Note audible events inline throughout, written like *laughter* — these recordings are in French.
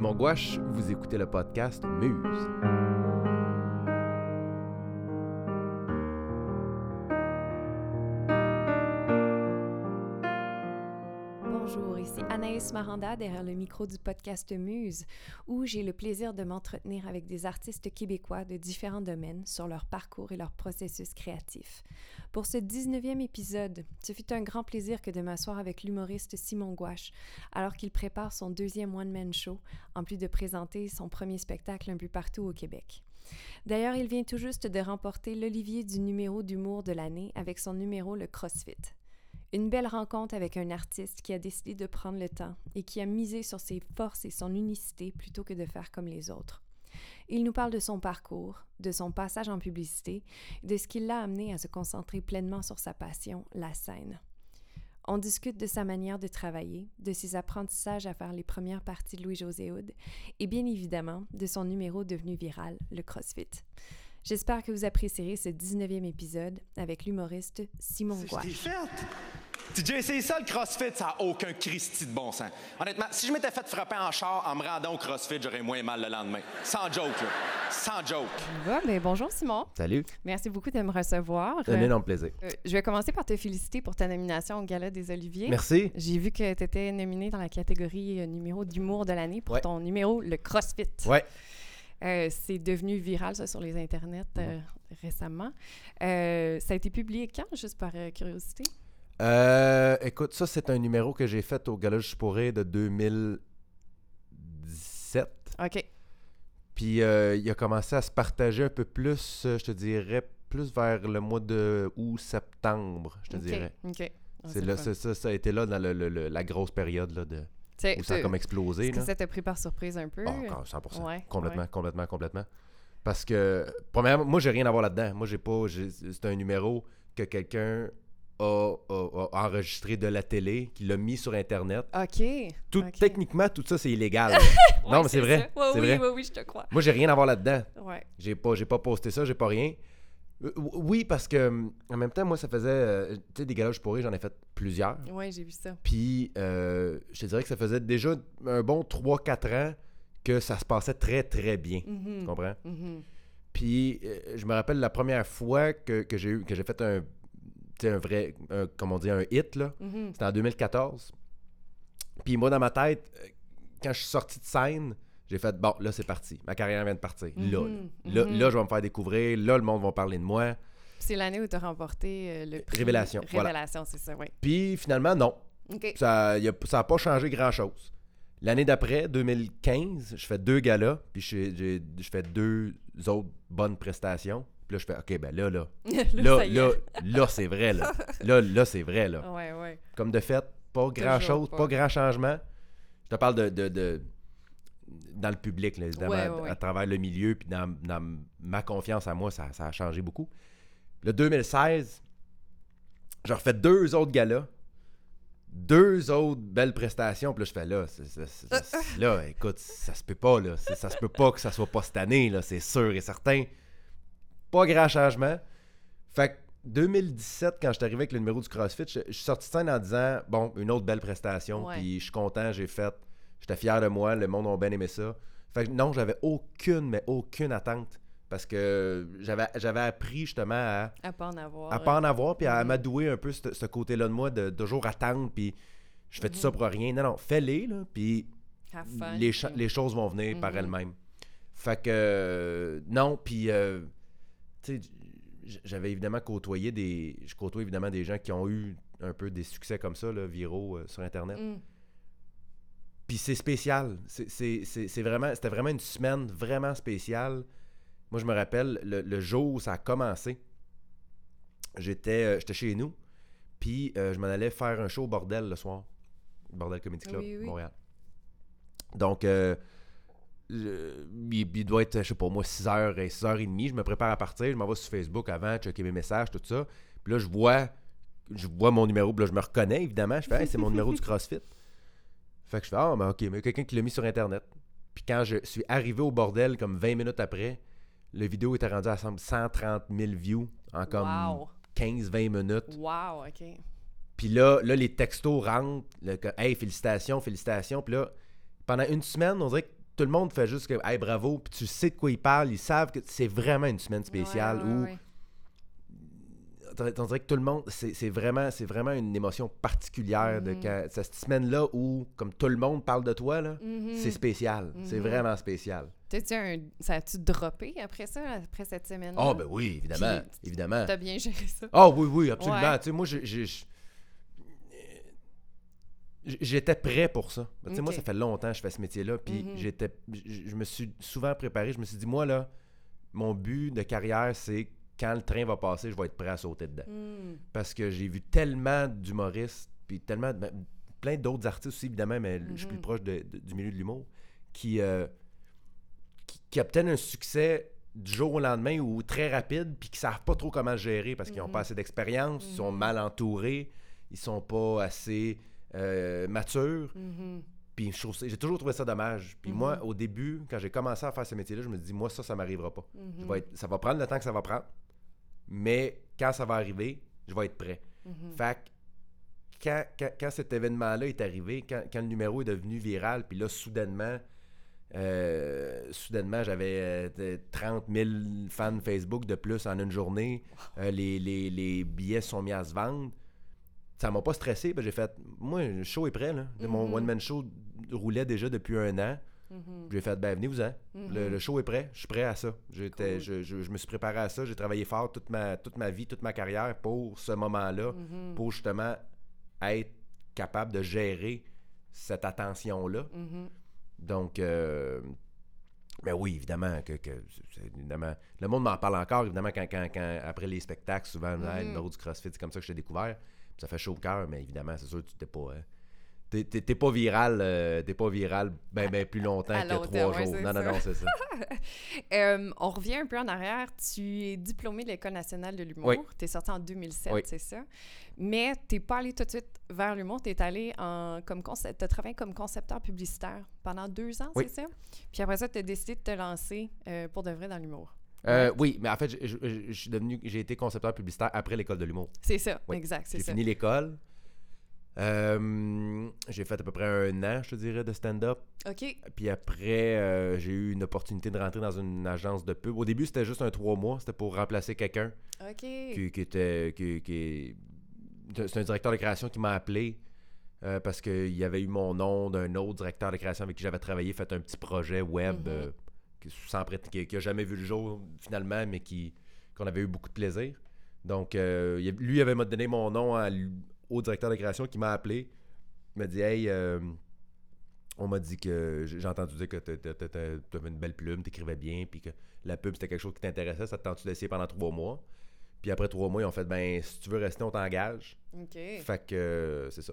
Simon Gouache, vous écoutez le podcast Muse. Maranda derrière le micro du podcast Muse, où j'ai le plaisir de m'entretenir avec des artistes québécois de différents domaines sur leur parcours et leur processus créatif. Pour ce 19e épisode, ce fut un grand plaisir que de m'asseoir avec l'humoriste Simon Gouache, alors qu'il prépare son deuxième one-man show, en plus de présenter son premier spectacle un peu partout au Québec. D'ailleurs, il vient tout juste de remporter l'Olivier du numéro d'humour de l'année avec son numéro Le CrossFit. Une belle rencontre avec un artiste qui a décidé de prendre le temps et qui a misé sur ses forces et son unicité plutôt que de faire comme les autres. Il nous parle de son parcours, de son passage en publicité, de ce qui l'a amené à se concentrer pleinement sur sa passion, la scène. On discute de sa manière de travailler, de ses apprentissages à faire les premières parties de Louis-José Hood et bien évidemment de son numéro devenu viral, le CrossFit. J'espère que vous apprécierez ce 19e épisode avec l'humoriste Simon C'est Gouache. fait! Tu déjà essayé ça, le CrossFit, ça n'a aucun Christy de bon sens. Honnêtement, si je m'étais fait frapper en char en me rendant au CrossFit, j'aurais moins mal le lendemain. Sans joke, là. Sans joke. Va, ben, bonjour Simon. Salut, Merci beaucoup de me recevoir. c'est un énorme plaisir. Euh, je vais commencer par te féliciter pour ta nomination au Gala des Oliviers. Merci. J'ai vu que tu étais nominé dans la catégorie euh, numéro d'humour de l'année pour Ouais. ton numéro Le CrossFit. Ouais. Euh, c'est devenu viral ça, sur les internets euh, récemment. Euh, ça a été publié quand, juste par curiosité? Écoute, ça, c'est un numéro que j'ai fait au Gala Je pourrais de 2017. OK. Puis il a commencé à se partager un peu plus, je te dirais, plus vers le mois de août-septembre, je te dirais. OK. Ah, C'est là, ça, ça a été là dans le- le- le- la grosse période là, de, Où ça a comme explosé. Est-ce que ça t'a pris par surprise un peu? Ah, encore 100%. Ouais, complètement, ouais. complètement, complètement. Parce que, premièrement, moi, j'ai rien à voir là-dedans. Moi, j'ai pas. C'est un numéro que quelqu'un a, a- a enregistré de la télé, qui l'a mis sur Internet. OK. Tout. Techniquement, tout ça, c'est illégal. *laughs* non, mais c'est vrai. Ouais, oui, vrai. oui, oui, je te crois. Moi, j'ai rien à voir là-dedans. Ouais. J'ai pas, j'ai pas posté ça, j'ai pas rien. Euh, oui, parce que, hum, en même temps, moi, ça faisait. euh, tu sais, des galages pourris, j'en ai fait plusieurs. Ouais, j'ai vu ça. Puis, euh, je te dirais que ça faisait déjà un bon 3-4 ans que ça se passait très, très bien. Mhm. Tu comprends? Mhm. Puis, euh, je me rappelle la première fois que, que j'ai eu, que j'ai fait un, tu sais, un vrai, un- comme on dit, un hit, là. Mhm. C'était en 2014. Puis moi, dans ma tête, quand je suis sorti de scène, j'ai fait, bon, là, c'est parti. Ma carrière vient de partir. Là, Mhm. là. Là, Mhm. là, je vais me faire découvrir. Là, le monde va parler de moi. C'est l'année où tu as remporté euh, le prix. Révélation, voilà. Révélation, c'est ça, oui. Puis finalement, non. Ça n'a pas changé grand-chose. L'année d'après, 2015, je fais deux galas, puis je, je fais deux autres bonnes prestations. Puis là, je fais, OK, ben là, là, *laughs* là, là, là, c'est vrai, là. *laughs* Là, là, c'est vrai, là. Ouais, ouais. Comme de fait, pas grand-chose, pas. pas. grand changement. Je te parle de, de, de- dans le public, là, évidemment, Ouais, ouais, ouais. à travers le milieu, puis dans, dans ma confiance à moi, ça, ça a changé beaucoup. Le 2016, je refais deux autres galas, deux autres belles prestations, puis là, je fais là, *laughs* là, écoute, ça se peut pas, là. Ça se peut pas que ça soit pas cette année, là, c'est sûr et certain. Pas grand changement. Fait que 2017, quand je suis arrivé avec le numéro du CrossFit, je, je suis sorti de scène en disant Bon, une autre belle prestation, puis je suis content, j'ai fait. J'étais fier de moi, le monde a bien aimé ça. Fait que non, j'avais aucune, mais aucune attente. Parce que j'avais j'avais appris justement à, À pas en avoir. à pas en avoir, puis à Mhm. m'adouer un peu ce, ce côté-là de moi, de, toujours attendre, puis je fais tout ça pour rien. Non, non, fais-les, là, puis les, les choses vont venir par Mhm. elles-mêmes. Fait que, euh, non, puis, euh, tu sais, j'avais évidemment côtoyé des. Je côtoie évidemment des gens qui ont eu un peu des succès comme ça, là, viraux euh, sur Internet. Mm. Puis c'est spécial. C'est- vraiment, c'était vraiment une semaine vraiment spéciale. Moi, je me rappelle, le, le jour où ça a commencé, j'étais euh, j'étais chez nous, puis euh, je m'en allais faire un show au Bordel le soir. Bordel Comedy Club, Oui, oui. Montréal. Donc, euh, je- il, il doit être, je sais pas moi, 6h et 6h30. Je me prépare à partir, je m'en vais sur Facebook avant, checker mes messages, tout ça. Puis là, je vois, je vois mon numéro, puis là, je me reconnais, évidemment. Je fais, Hey, c'est mon numéro du CrossFit. Fait que je fais, ah, ben ok, mais quelqu'un qui l'a mis sur Internet. Puis quand je suis arrivé au bordel, comme 20 minutes après, la vidéo était rendue à 130 000 views en comme Wow. 15-20 minutes. Wow, OK. Puis là, là, les textos rentrent. le- hey, félicitations, félicitations. Puis là, pendant une semaine, on dirait que tout le monde fait juste que, hey, bravo, puis tu sais de quoi ils parlent, ils savent que c'est vraiment une semaine spéciale Ouais, ouais, où ouais. On dirait que tout le monde, c'est vraiment, vraiment une émotion particulière de Mhm. quand, cette semaine-là où, comme tout le monde parle de toi, là, Mhm. c'est spécial. C'est Mhm. vraiment spécial. T'as-tu un... Ça a-tu droppé après ça, après cette semaine-là? Ah, ben oui, évidemment. Puis, évidemment. T'as bien géré ça? Ah oui, oui, absolument. Ouais. Tu sais, moi, j'ai- j'étais prêt pour ça. Tu sais, Moi, ça fait longtemps que je fais ce métier-là, puis j'étais, je me suis souvent préparé. Je me suis dit, moi, là, mon but de carrière, c'est quand le train va passer, je vais être prêt à sauter dedans. Hmm. Parce que j'ai vu tellement d'humoristes, puis tellement, ben, plein d'autres artistes aussi, évidemment, mais je suis plus Mhm. proche de- de- du milieu de l'humour, qui, euh, qui, qui obtiennent un succès du jour au lendemain ou très rapide, puis qui savent pas trop comment le gérer parce qu'ils n'ont Mhm. pas assez d'expérience, ils sont Mhm. mal entourés, ils sont pas assez euh, matures. Mhm. Puis j'ai toujours trouvé ça dommage. Puis moi, Mhm. au début, quand j'ai commencé à faire ce métier-là, je me dis, moi, ça, ça m'arrivera pas. Je Mhm. vais être- ça va prendre le temps que ça va prendre, mais quand ça va arriver, je vais être prêt. Mhm. Fait que quand, quand- quand cet événement-là est arrivé, quand, quand le numéro est devenu viral, puis là, soudainement, euh, soudainement, j'avais euh, de- 30 000 fans Facebook de plus en une journée. Euh, les, les- les billets sont mis à se vendre. Ça m'a pas stressé. J'ai fait, moi, le show est prêt. Là. Mon Mhm. one-man show roulait déjà depuis un an. Mhm. J'ai fait, ben venez-vous-en. Le, Mhm. le show est prêt. Je suis prêt à ça. J'étais- Cool. je, je- je me suis préparé à ça. J'ai travaillé fort toute ma, toute ma vie, toute ma carrière pour ce moment-là Mhm. pour justement être capable de gérer cette attention-là. Mhm. Donc, euh, mais oui, évidemment, que, que évidemment, le monde m'en parle encore, évidemment, quand, quand, quand- après les spectacles, souvent, le numéro du CrossFit, c'est comme ça que je t'ai découvert. Ça fait chaud au cœur, mais évidemment, c'est sûr que tu t'es pas... euh, t'es- T'es t'es pas viral, euh, t'es pas viral ben, ben plus longtemps à que trois ouais, jours. non, non, non, c'est ça. *laughs* Euh, on revient un peu en arrière. Tu es diplômé de l'École nationale de l'humour. Oui. Tu es sorti en 2007, Oui. c'est ça. Mais tu n'es pas allé tout de suite vers l'humour. Tu es allé en, comme concept, travaillé comme concepteur publicitaire pendant deux ans, Oui. c'est ça? Puis après ça, tu as décidé de te lancer euh, pour de vrai dans l'humour. Euh, oui, mais en fait, je- je je suis devenu, j'ai été concepteur publicitaire après l'école de l'humour. C'est ça, Oui. exact, c'est J'ai ça. fini l'école. Euh, j'ai fait à peu près un an, je te dirais, de stand-up. OK. Puis après, euh, j'ai eu une opportunité de rentrer dans une agence de pub. Au début, c'était juste un trois mois. C'était pour remplacer quelqu'un OK. qui, qui était. Qui, qui- C'est un directeur de création qui m'a appelé euh, parce qu'il y avait eu mon nom d'un autre directeur de création avec qui j'avais travaillé, fait un petit projet web euh, qui, sans prét- qui, qui a jamais vu le jour finalement, mais qui qu'on avait eu beaucoup de plaisir. Donc, euh, lui avait m'a donné mon nom à lui- au directeur de création qui m'a appelé. Il m'a dit Hey, euh, on m'a dit que j'ai entendu dire que tu avais une belle plume, t'écrivais bien, puis que la pub c'était quelque chose qui t'intéressait. Ça te tente d'essayer pendant trois mois? Puis après trois mois, ils ont fait Ben, si tu veux rester, on t'engage. OK. Fait que euh, c'est ça.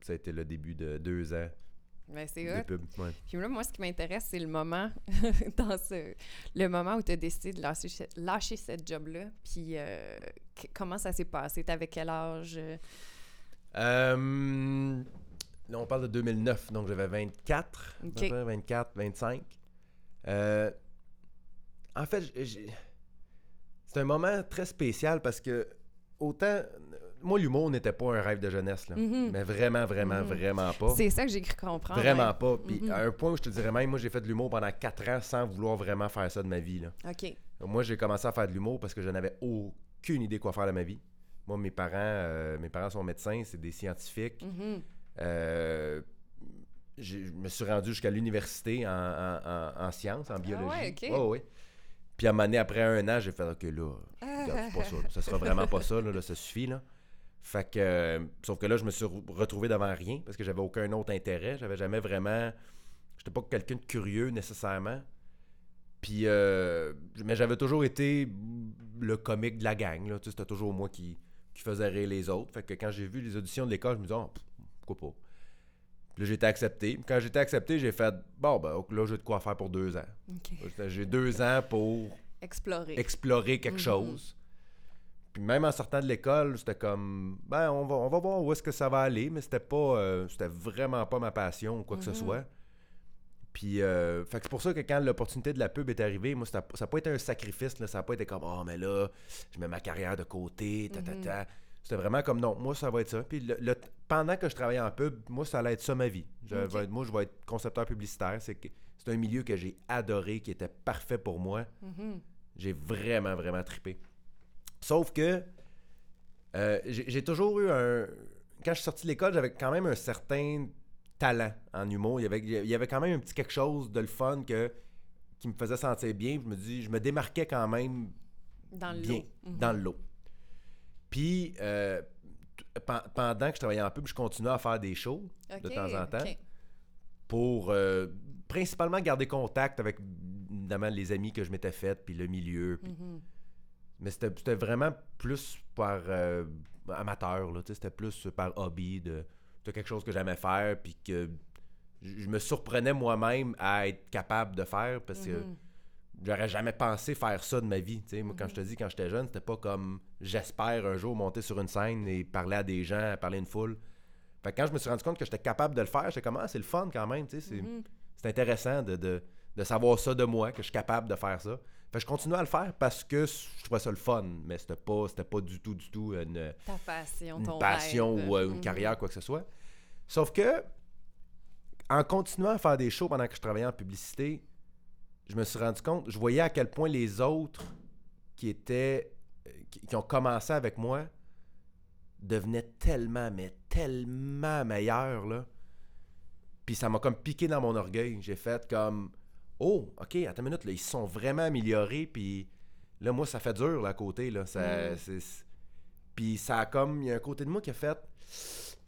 Ça a été le début de deux ans Ben, c'est hot. Ouais. Puis là, moi, ce qui m'intéresse, c'est le moment, *laughs* dans ce, le moment où tu as décidé de lâcher, ce- lâcher cette job-là. Puis euh, comment ça s'est passé? T'avais quel âge? Euh? Là, on parle de 2009, donc j'avais 24, à peu Ok. près, 24, 25. Euh, en fait, c'est un moment très spécial parce que autant. Moi, l'humour n'était pas un rêve de jeunesse, là. Mhm. mais vraiment, vraiment, Mhm. vraiment pas. C'est ça que j'ai cru comprendre. Vraiment pas. Puis Mhm. à un point où je te dirais même, moi, j'ai fait de l'humour pendant 4 ans sans vouloir vraiment faire ça de ma vie. Là. OK. Moi, j'ai commencé à faire de l'humour parce que je n'avais aucune idée quoi faire de ma vie. Moi, mes parents, euh, mes parents sont médecins, c'est des scientifiques. Mhm. Euh, je me suis rendu jusqu'à l'université en, en- en- en sciences, en biologie. Ah ouais. Puis à un moment donné, après un an, j'ai fait OK, là, regarde, pas ça. sera vraiment pas ça, là, là, ça suffit. Là. Fait que, euh, sauf que là, je me suis re- retrouvé devant rien parce que j'avais aucun autre intérêt. J'avais jamais vraiment. J'étais pas quelqu'un de curieux nécessairement. Puis, euh, mais j'avais toujours été le comique de la gang. Là. Tu sais, C'était toujours moi qui, qui faisais rire les autres. Fait que quand j'ai vu les auditions de l'école, je me disais, oh, pff, pourquoi pas? Puis là, j'ai été accepté. Quand j'ai été accepté, j'ai fait, bon, ben, là, j'ai de quoi faire pour deux ans. J'ai deux ans pour Explorer. explorer quelque Mhm. chose. Puis même en sortant de l'école, c'était comme, ben, on va, on va voir où est-ce que ça va aller, mais c'était pas, euh, c'était vraiment pas ma passion ou quoi que ce Mhm. soit. Puis, euh, fait c'est pour ça que quand l'opportunité de la pub est arrivée, moi, ça n'a pas été un sacrifice, là, ça n'a pas été comme, oh, mais là, je mets ma carrière de côté, ta, ta, Mhm. ta. C'était vraiment comme non, moi ça va être ça. Puis le, le- pendant que je travaillais en pub, moi ça allait être ça ma vie. Je Ok. vais être- moi je vais être concepteur publicitaire. C'est un milieu que j'ai adoré, qui était parfait pour moi. Mhm. J'ai vraiment, vraiment trippé. Sauf que euh, j'ai toujours eu un. Quand je suis sorti de l'école, j'avais quand même un certain talent en humour. Il y avait, il y avait quand même un petit quelque chose de le fun que, qui me faisait sentir bien. Je me dis, je me démarquais quand même Dans le bien lot. Mhm. dans le lot. Puis euh, pendant que je travaillais en pub, je continuais à faire des shows de temps en temps pour euh, principalement garder contact avec évidemment les amis que je m'étais fait puis le milieu. puis- Mhm. Mais c'était c'était vraiment plus par euh, amateur, c'était plus par hobby, de, de quelque chose que j'aimais faire, puis que je me surprenais moi-même à être capable de faire, parce que Mhm. j'aurais jamais pensé faire ça de ma vie. Moi, quand je te dis, quand j'étais jeune, c'était pas comme j'espère un jour monter sur une scène et parler à des gens, parler à une foule. Fait que quand je me suis rendu compte que j'étais capable de le faire, j'étais comme, ah, c'est le fun quand même, c'est Mhm. c'est intéressant de, de- de savoir ça de moi, que je suis capable de faire ça. Fait que je continue à le faire parce que je trouvais ça le fun, mais c'était pas, c'était pas du tout, du tout une, Ta passion, une ton passion rêve. ou une Mhm. carrière, quoi que ce soit. Sauf que, en continuant à faire des shows pendant que je travaillais en publicité, je me suis rendu compte, je voyais à quel point les autres qui étaient, qui, qui ont commencé avec moi, devenaient tellement, mais tellement meilleurs, là. Puis ça m'a comme piqué dans mon orgueil. J'ai fait comme, oh, ok, attends une minute, là, ils se sont vraiment améliorés, puis là, moi, ça fait dur, là, à côté, là. Ça, Mm. puis ça a comme, il y a un côté de moi qui a fait,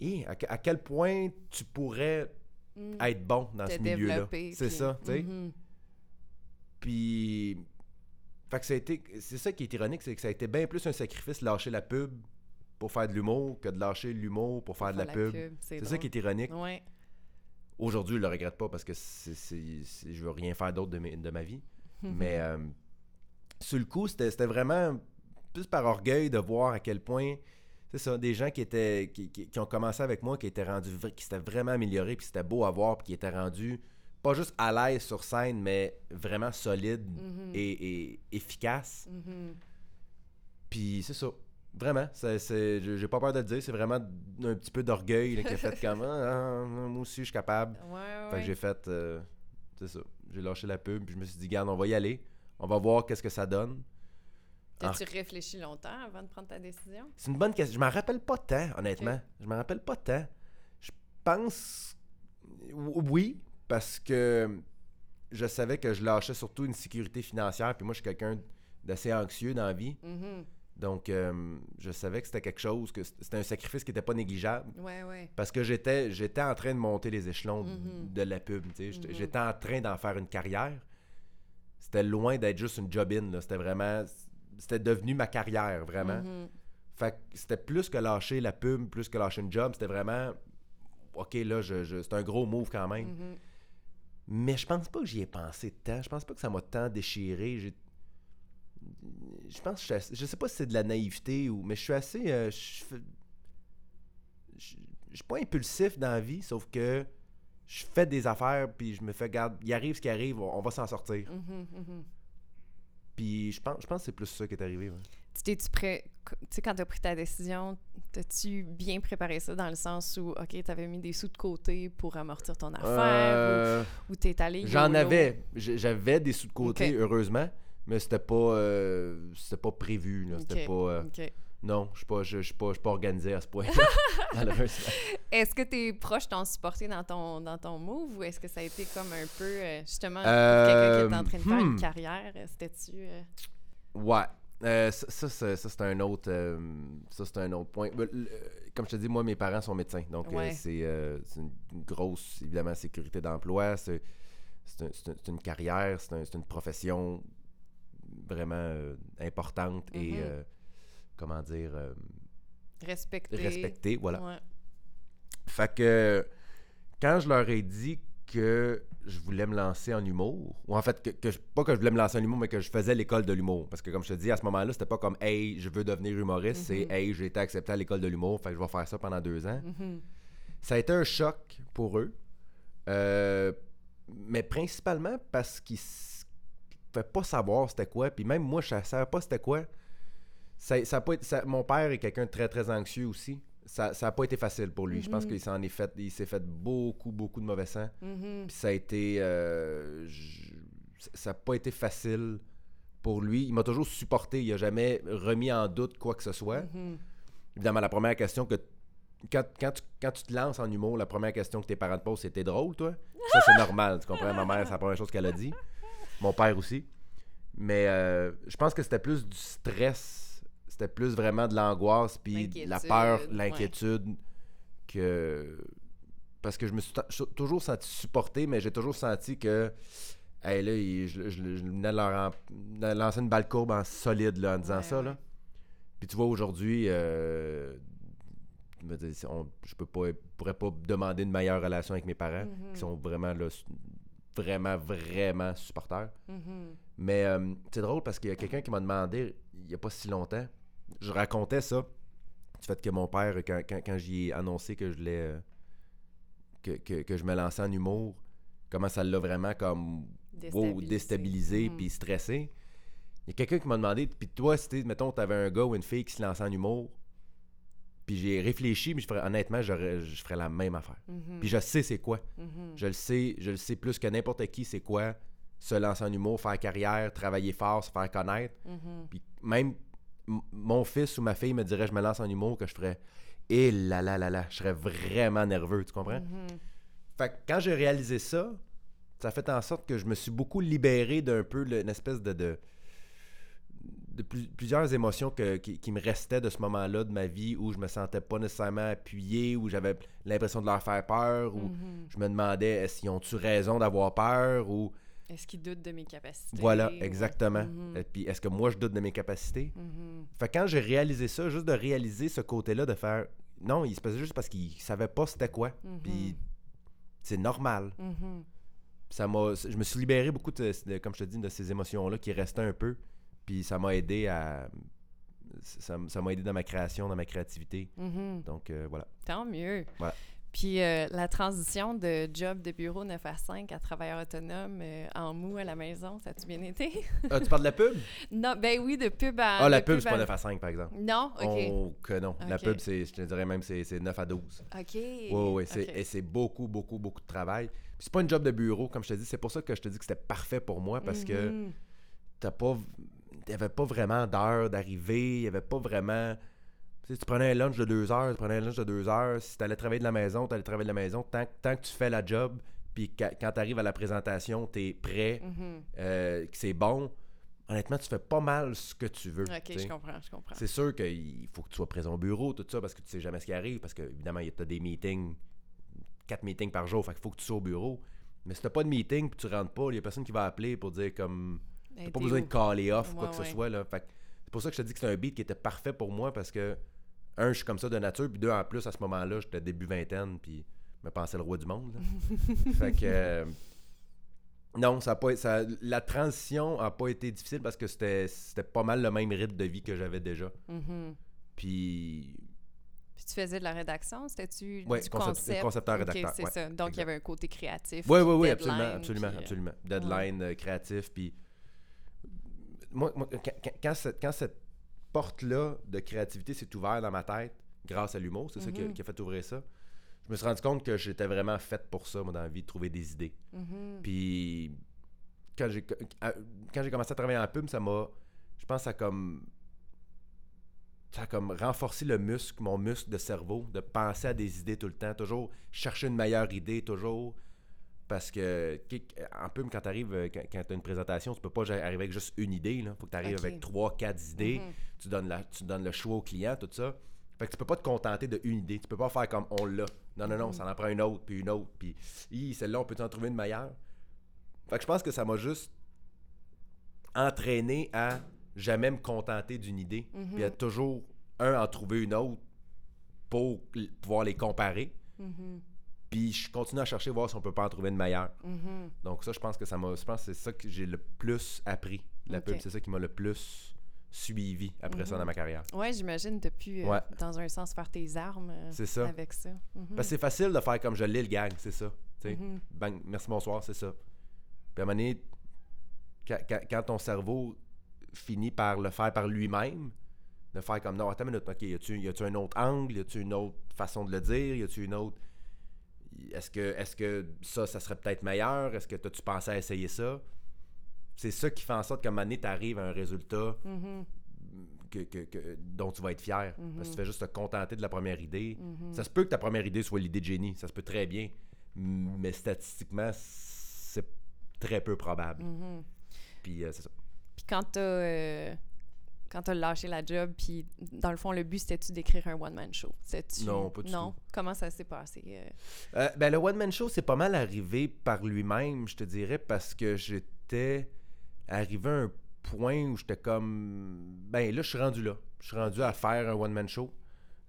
Hé, à, que- à quel point tu pourrais Mhm. être bon dans Te ce milieu-là. C'est ça, tu sais. Mhm. Puis, fait que ça a été, c'est ça qui est ironique, c'est que ça a été bien plus un sacrifice de lâcher la pub pour faire de l'humour que de lâcher l'humour pour faire de la pub. C'est C'est ça qui est ironique. Ouais. Aujourd'hui, je le regrette pas parce que c'est, c'est- c'est- je veux rien faire d'autre de, mes- de ma vie. Mhm. Mais euh, sur le coup, c'était, c'était vraiment plus par orgueil de voir à quel point, c'est ça, des gens qui étaient qui, qui- qui ont commencé avec moi, qui étaient rendus, qui s'étaient vraiment améliorés, puis c'était beau à voir, puis qui étaient rendus pas juste à l'aise sur scène, mais vraiment solides Mhm. et, et efficaces. Mhm. Puis c'est ça. Vraiment, c'est, j'ai pas peur de le dire, c'est vraiment un petit peu d'orgueil qui a fait *laughs* comme Ah, ah, moi aussi je suis capable. Ouais, ouais. Fait que j'ai fait. euh, c'est ça. J'ai lâché la pub, puis je me suis dit, garde, on va y aller. On va voir qu'est-ce que ça donne. T'as-tu réfléchi longtemps avant de prendre ta décision? C'est une bonne question. Je m'en rappelle pas tant, honnêtement. Je m'en rappelle pas tant. Je pense. Oui, parce que je savais que je lâchais surtout une sécurité financière, puis moi, je suis quelqu'un d'assez anxieux dans la vie. Mhm. Donc, euh, je savais que c'était quelque chose, que c'était un sacrifice qui n'était pas négligeable. Ouais, ouais. Parce que j'étais j'étais en train de monter les échelons de la pub. tu sais. J'étais Mhm. j'étais en train d'en faire une carrière. C'était loin d'être juste une job-in. là. C'était vraiment. C'était devenu ma carrière, vraiment. Mhm. Fait que c'était plus que lâcher la pub, plus que lâcher une job. C'était vraiment. Ok, là, je, je- c'est un gros move quand même. Mhm. Mais je pense pas que j'y ai pensé tant. Je pense pas que ça m'a tant déchiré. J'ai- Je pense que je, je sais pas si c'est de la naïveté ou. Mais je suis assez. euh, je je je suis pas impulsif dans la vie, sauf que je fais des affaires puis je me fais garde. Il arrive ce qui arrive, on, on va s'en sortir. Mhm, mhm. Puis je pense, je pense que c'est plus ça qui est arrivé. ouais. Tu t'es-tu prêt, tu sais, quand t'as pris ta décision, t'as-tu bien préparé ça dans le sens où, OK, t'avais mis des sous de côté pour amortir ton affaire Euh, ou, ou t'es allé J'en avais. J'avais des sous de côté, heureusement. Mais c'était pas, euh, c'était pas prévu. là. C'était pas. euh. Non, je suis pas, je, suis pas, pas organisé à ce point. *laughs* malheureusement. Est-ce que tes proches t'ont supporté dans ton, dans ton move ou est-ce que ça a été comme un peu, euh, justement, quelqu'un qui est en train de faire une hmm. carrière, c'était-tu... Ouais. Euh, ça, ça, c'est- ça, c'est un autre euh, ça c'est un autre point. Comme je te dis, moi mes parents sont médecins, donc Ouais. c'est euh, c'est une, une grosse évidemment sécurité d'emploi, c'est c'est un- c'est un- c'est une carrière, c'est un- c'est une profession vraiment euh, importante et Mhm. euh, comment dire euh, respecté? respectée, voilà. Ouais. Fait que quand je leur ai dit que je voulais me lancer en humour, ou en fait, que, que je- pas que je voulais me lancer en humour, mais que je faisais l'école de l'humour. Parce que comme je te dis, à ce moment-là, c'était pas comme Hey, je veux devenir humoriste, c'est Mhm. Hey, j'ai été accepté à l'école de l'humour, fait que je vais faire ça pendant deux ans. Mhm. Ça a été un choc pour eux. Euh, mais principalement parce qu'ils ne pouvaient pas savoir c'était quoi. Puis même moi, je ne savais pas c'était quoi. ça, ça a pas été- ça- mon père est quelqu'un de très, très anxieux aussi. Ça n'a pas été facile pour lui. Je pense Mhm. qu'il s'en est fait, il s'est fait beaucoup, beaucoup de mauvais sang. Mhm. Puis ça a été. euh, je- ça n'a pas été facile pour lui. Il m'a toujours supporté. Il n'a jamais remis en doute quoi que ce soit. Mhm. Évidemment, la première question que. Quand, quand tu, quand tu te lances en humour, la première question que tes parents te posent, c'est T'es drôle, toi? Ça, c'est *laughs* normal. Tu comprends? Ma mère, c'est la première chose qu'elle a dit. Mon père aussi. Mais euh, je pense que c'était plus du stress. C'était plus vraiment de l'angoisse, puis la L'inquiétude, peur, ouais. l'inquiétude. que Parce que je me suis toujours senti supporté, mais j'ai toujours senti que. Hey, là, il- je, je- je venais de leur en- lancer une balle courbe en solide là, en disant Ouais, ça. Là. Puis tu vois, aujourd'hui, euh, je pas, pourrais pas demander une meilleure relation avec mes parents, Mhm. qui sont vraiment, là, vraiment, vraiment supporters. Mhm. Mais euh, c'est drôle parce qu'il y a quelqu'un qui m'a demandé, il n'y a pas si longtemps, je racontais ça, du fait que mon père, quand, quand, quand j'y ai annoncé que je voulais, euh, que, que, que je me lançais en humour, comment ça l'a vraiment comme wow, Déstabilisé. déstabilisé Mhm. puis stressé. Il y a quelqu'un qui m'a demandé, puis toi, si mettons, t'avais un gars ou une fille qui se lançait en humour, puis j'ai réfléchi, mais je ferais, honnêtement, j'aurais- je ferais la même affaire. Mhm. Puis je sais c'est quoi. Mhm. Je le sais, je le sais plus que n'importe qui, c'est quoi se lancer en humour, faire carrière, travailler fort, se faire connaître. Mhm. Puis même mon fils ou ma fille me dirait je me lance en humour que je ferais et là là là là, je serais vraiment nerveux, tu comprends? Fait que quand j'ai réalisé ça, ça a fait en sorte que je me suis beaucoup libéré d'un peu le- une espèce de de, de plus- plusieurs émotions que- qui, qui me restaient de ce moment-là de ma vie où je me sentais pas nécessairement appuyé, où j'avais l'impression de leur faire peur, où Mhm. je me demandais est-ce qu'ils ont-tu raison d'avoir peur ou Est-ce qu'il doute de mes capacités? voilà exactement. Mhm. Et puis est-ce que moi je doute de mes capacités? Mhm. Fait que quand j'ai réalisé ça, juste de réaliser ce côté-là, de faire non, il se passait juste parce qu'il savait pas c'était quoi. Mhm. Puis c'est normal. Ça m'a, je me suis libéré beaucoup de, de- comme je te dis, de ces émotions-là qui restaient un peu. Puis ça m'a aidé à, ça, m'a aidé dans ma création, dans ma créativité. Mhm. Donc euh, voilà. Tant mieux. Voilà. Puis euh, la transition de job de bureau 9 à 5 à travailleur autonome euh, en mou à la maison, ça a-tu bien été? Ah, tu parles de la pub? *laughs* Non, ben oui, de pub à... Ah, la pub, c'est à- pas 9 à 5 par exemple. Non? OK. Oh que non. La pub, c'est, je te dirais même, c'est, c'est 9 à 12. OK. Oui, oui, c'est, OK. et c'est beaucoup, beaucoup, beaucoup de travail. Puis c'est pas une job de bureau, comme je te dis. C'est pour ça que je te dis que c'était parfait pour moi parce que Mhm. t'as pas. Il n'y avait pas vraiment d'heure d'arrivée. Il n'y avait pas vraiment. Tu sais, tu prenais un lunch de deux heures, tu prenais un lunch de deux heures. Si tu allais travailler de la maison, tu allais travailler de la maison. Tant, tant que tu fais la job, puis quand, tu arrives à la présentation, tu es prêt, Mhm. euh, que c'est bon, honnêtement, tu fais pas mal ce que tu veux. OK, je comprends, je comprends. C'est sûr qu'il faut que tu sois présent au bureau, tout ça, parce que tu sais jamais ce qui arrive, parce que évidemment, tu as des meetings, quatre meetings par jour, fait qu'il faut que tu sois au bureau. Mais si t'as pas de meeting puis tu rentres pas, il y a personne qui va appeler pour dire comme t'as pas besoin de caller off ou quoi Ouais, que ce soit là. Fait c'est pour ça que je te dis que c'est un beat qui était parfait pour moi parce que un, je suis comme ça de nature, puis deux, en plus, à ce moment-là, j'étais début vingtaine, puis je me pensais le roi du monde. là. *laughs* fait que euh, non, ça a pas, ça, la transition a pas été difficile parce que c'était c'était pas mal le même rythme de vie que j'avais déjà. Mhm. Puis Puis tu faisais de la rédaction, c'était-tu Ouais, du concept- concept? concepteur, Ok, rédacteur, c'est ouais, ça. Donc, il y avait un côté créatif. Oui, oui, oui, absolument, absolument, puis, euh, absolument. Deadline, euh, créatif, puis moi, moi, quand, cette, quand cette porte-là de créativité s'est ouverte dans ma tête, grâce à l'humour, c'est ça qui a, Mhm. qui a fait ouvrir ça, je me suis rendu compte que j'étais vraiment fait pour ça, moi, dans la vie, de trouver des idées. Mhm. Puis quand j'ai à- quand j'ai commencé à travailler en pub, ça m'a je pense que ça a comme ça a comme renforcé le muscle, mon muscle de cerveau, de penser à des idées tout le temps, toujours chercher une meilleure idée, toujours. Parce que qui- en pub, quand tu arrives, quand, tu as une présentation, tu peux pas arriver avec juste une idée. Il faut que tu arrives avec trois, quatre idées. Mhm. Tu, donnes la, tu donnes le choix au client, tout ça. Fait que tu peux pas te contenter d'une idée. Tu peux pas faire comme on l'a. Non, non, non, ça en prend une autre, puis une autre, puis celle-là, on peut en trouver une meilleure? Fait que je pense que ça m'a juste entraîné à jamais me contenter d'une idée, Mhm. puis à toujours, un, en trouver une autre pour pouvoir les comparer. Mhm. Puis je continue à chercher, voir si on peut pas en trouver une meilleure. Mhm. Donc ça, je pense que ça m'a. Je pense c'est ça que j'ai le plus appris. La pub, c'est ça qui m'a le plus suivi après ça Mhm. dans ma carrière. Ouais, j'imagine, tu pu, euh, Ouais. dans un sens, faire tes armes euh, C'est ça. avec ça. Mhm. Parce que c'est facile de faire comme je l'ai le gag, c'est ça. Bang, merci, bonsoir, c'est ça. Puis à un moment donné, quand, quand- quand ton cerveau finit par le faire par lui-même, De faire comme, non, attends une minute, ok, y a-tu un autre angle, y a-tu une autre façon de le dire, y a-tu une autre. Est-ce que, est-ce que ça, ça serait peut-être meilleur? Est-ce que tu pensé à essayer ça? C'est ça qui fait en sorte qu'à un moment donné, tu arrives à un résultat Mhm. que, que- que- dont tu vas être fier. Parce que tu fais juste te contenter de la première idée. Mhm. Ça se peut que ta première idée soit l'idée de génie. Ça se peut très bien. Mais statistiquement, c'est très peu probable. Puis euh, c'est ça. Puis quand t'as euh, quand t'as lâché la job, puis dans le fond, le but, c'était-tu d'écrire un one-man show? C'était-tu- Non, pas du Non? Comment ça s'est passé? euh? Euh, ben, le One Man Show, c'est pas mal arrivé par lui-même, je te dirais, parce que j'étais arrivé à un point où j'étais comme. Ben là, je suis rendu là. Je suis rendu à faire un One Man Show.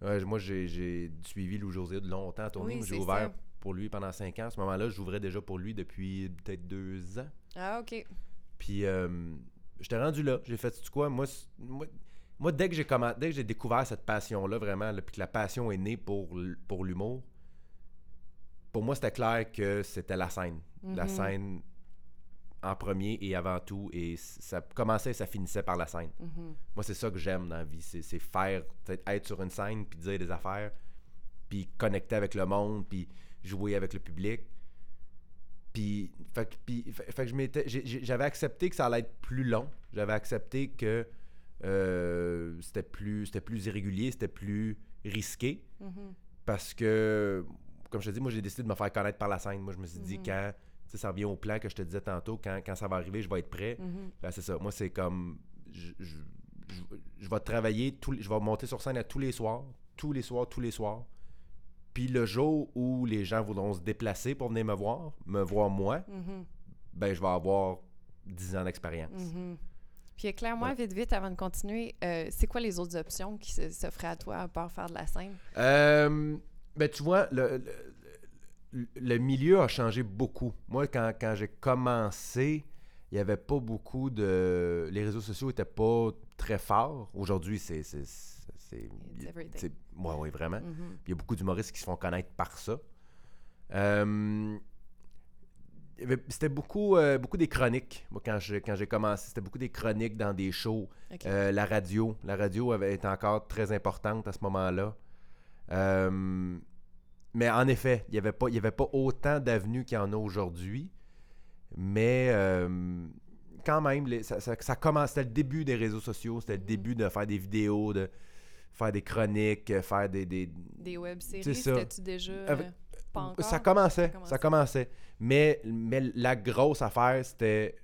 Euh, moi, j'ai- suivi Lou José de longtemps à tourner. Oui, j'ai ouvert ça. pour lui pendant cinq ans. À ce moment-là, j'ouvrais déjà pour lui depuis peut-être deux ans. Ah, OK. Puis euh, j'étais rendu là. J'ai fait, tu quoi, moi, moi, moi, dès que j'ai dès que j'ai découvert cette passion-là, vraiment, là, puis que la passion est née pour, pour l'humour, pour moi, c'était clair que c'était la scène. La Mhm. scène en premier et avant tout. Et ça commençait et ça finissait par la scène. Mhm. Moi, c'est ça que j'aime dans la vie. C'est faire, être sur une scène, puis dire des affaires, puis connecter avec le monde, puis jouer avec le public. Puis, fait, que- puis, fait- fait que je m'étais, j'avais accepté que ça allait être plus long. J'avais accepté que euh, c'était plus, c'était plus irrégulier, c'était plus risqué. Mhm. Parce que, comme je te dis, moi, j'ai décidé de me faire connaître par la scène. Moi, je me suis dit, Mhm. quand, ça revient au plan que je te disais tantôt, quand, quand ça va arriver, je vais être prêt. Mhm. Ben, c'est ça. Moi, c'est comme. Je, je, je- je vais travailler, les- je vais monter sur scène à tous les soirs, tous les soirs, tous les soirs. Puis le jour où les gens voudront se déplacer pour venir me voir, me voir moi, Mhm. ben je vais avoir 10 ans d'expérience. Mhm. Puis éclaire-moi Ouais. vite, vite, avant de continuer, euh, c'est quoi les autres options qui s'offraient à toi à part faire de la scène? Euh, ben, tu vois, le, le, le milieu a changé beaucoup. Moi, quand, quand j'ai commencé, il n'y avait pas beaucoup de. Les réseaux sociaux n'étaient pas très forts. Aujourd'hui, c'est. C'est, ouais, ouais, vraiment. Mhm. Puis il y a beaucoup d'humoristes qui se font connaître par ça. Euh, c'était beaucoup, euh, beaucoup des chroniques. Moi, quand j'ai, quand commencé, c'était beaucoup des chroniques dans des shows. Euh, la radio. La radio avait été encore très importante à ce moment-là. Euh, mais en effet, il n'y avait, pas- il y avait pas autant d'avenues qu'il y en a aujourd'hui. Mais quand même, les- ça, ça, ça commence. C'était le début des réseaux sociaux. C'était le Mhm. début de faire des vidéos, de faire des chroniques, euh, faire des, des, Des web-séries, c'est ça. c'était-tu déjà... Avec- euh, pas encore? ça commençait, Ça ça commençait. Mais, mais la grosse affaire, c'était.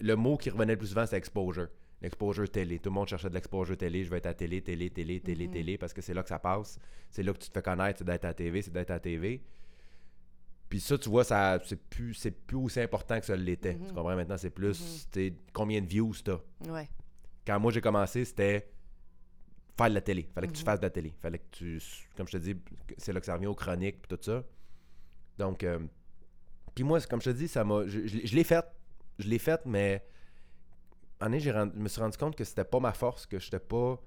Le mot qui revenait le plus souvent, c'était exposure. L'exposure télé. Tout le monde cherchait de l'exposure télé. Je vais être à télé, télé, télé, télé, Mhm. télé, parce que c'est là que ça passe. C'est là que tu te fais connaître, c'est d'être à TV, c'est d'être à TV. Puis ça, tu vois, ça c'est plus, c'est plus aussi important que ça l'était. Mhm. Tu comprends? Maintenant, c'est plus Mhm. t'sais, combien de views t'as. Ouais. Quand moi j'ai commencé, c'était faire de la télé. Fallait que tu Mhm. fasses de la télé. Fallait que tu. Comme je te dis, c'est là que ça revient aux chroniques et tout ça. Donc, euh, puis moi, comme je te dis, ça m'a. Je, je l'ai- je l'ai fait. Je l'ai fait, mais. En année, j'ai rendu- je me suis rendu compte que c'était pas ma force, que j'étais pas.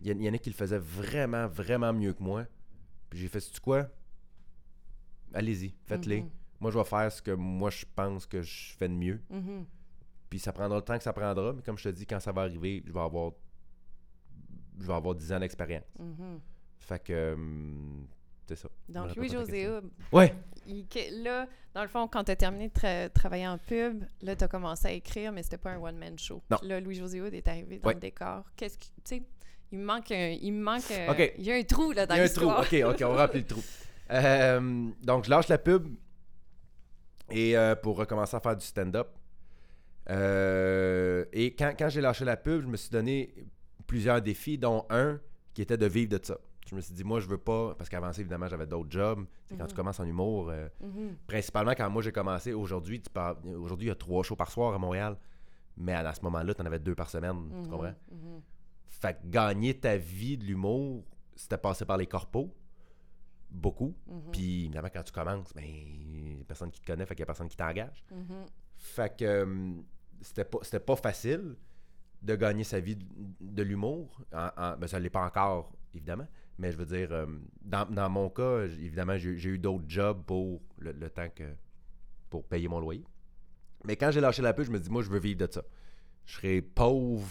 Il y, en- a qui le faisaient vraiment, vraiment mieux que moi. Puis j'ai fait, tu quoi? Allez-y, faites-les. Mhm. Moi, je vais faire ce que moi, je pense que je fais de mieux. Mhm. Puis ça prendra le temps que ça prendra, mais comme je te dis, quand ça va arriver, je vais avoir je vais avoir 10 ans d'expérience. Mhm. Fait que euh, c'est ça. Donc, Louis-José Ouais. il- que- là, dans le fond, quand tu as terminé de tra- travailler en pub, là, tu as commencé à écrire, mais c'était pas un one-man show. Non. Là, Louis-José est arrivé dans Ouais. le décor. Qu'est-ce qui... Tu sais, il me manque un... Il me manque un- OK. Il y a un trou, là, dans Il y a un trou. l'histoire. OK, OK, on va remplir le trou. *laughs* Euh, donc, je lâche la pub et euh, pour recommencer à faire du stand-up. Euh, et quand, quand j'ai lâché la pub, je me suis donné plusieurs défis, dont un qui était de vivre de ça. Je me suis dit, moi, je veux pas, parce qu'avant ça, évidemment, j'avais d'autres jobs. Quand Mhm. tu commences en humour, euh, Mhm. principalement quand moi j'ai commencé, aujourd'hui, tu parles- aujourd'hui, il y a trois shows par soir à Montréal. Mais à, à ce moment-là, tu en avais deux par semaine. Tu Mhm. comprends? Fait que gagner ta vie de l'humour, c'était passé par les corpos. Beaucoup. Puis évidemment, quand tu commences, ben, y a personne qui te connaît, fait qu'il y a personne qui t'engage. Fait que euh, c'était pas, c'était pas facile de gagner sa vie de, l'humour. En, en- ben, ça l'est pas encore, évidemment. Mais je veux dire, euh, dans, dans mon cas, évidemment, j'ai eu d'autres jobs pour le, le temps que. pour payer mon loyer. Mais quand j'ai lâché la pub, je me dis, moi, je veux vivre de ça. Je serai pauvre,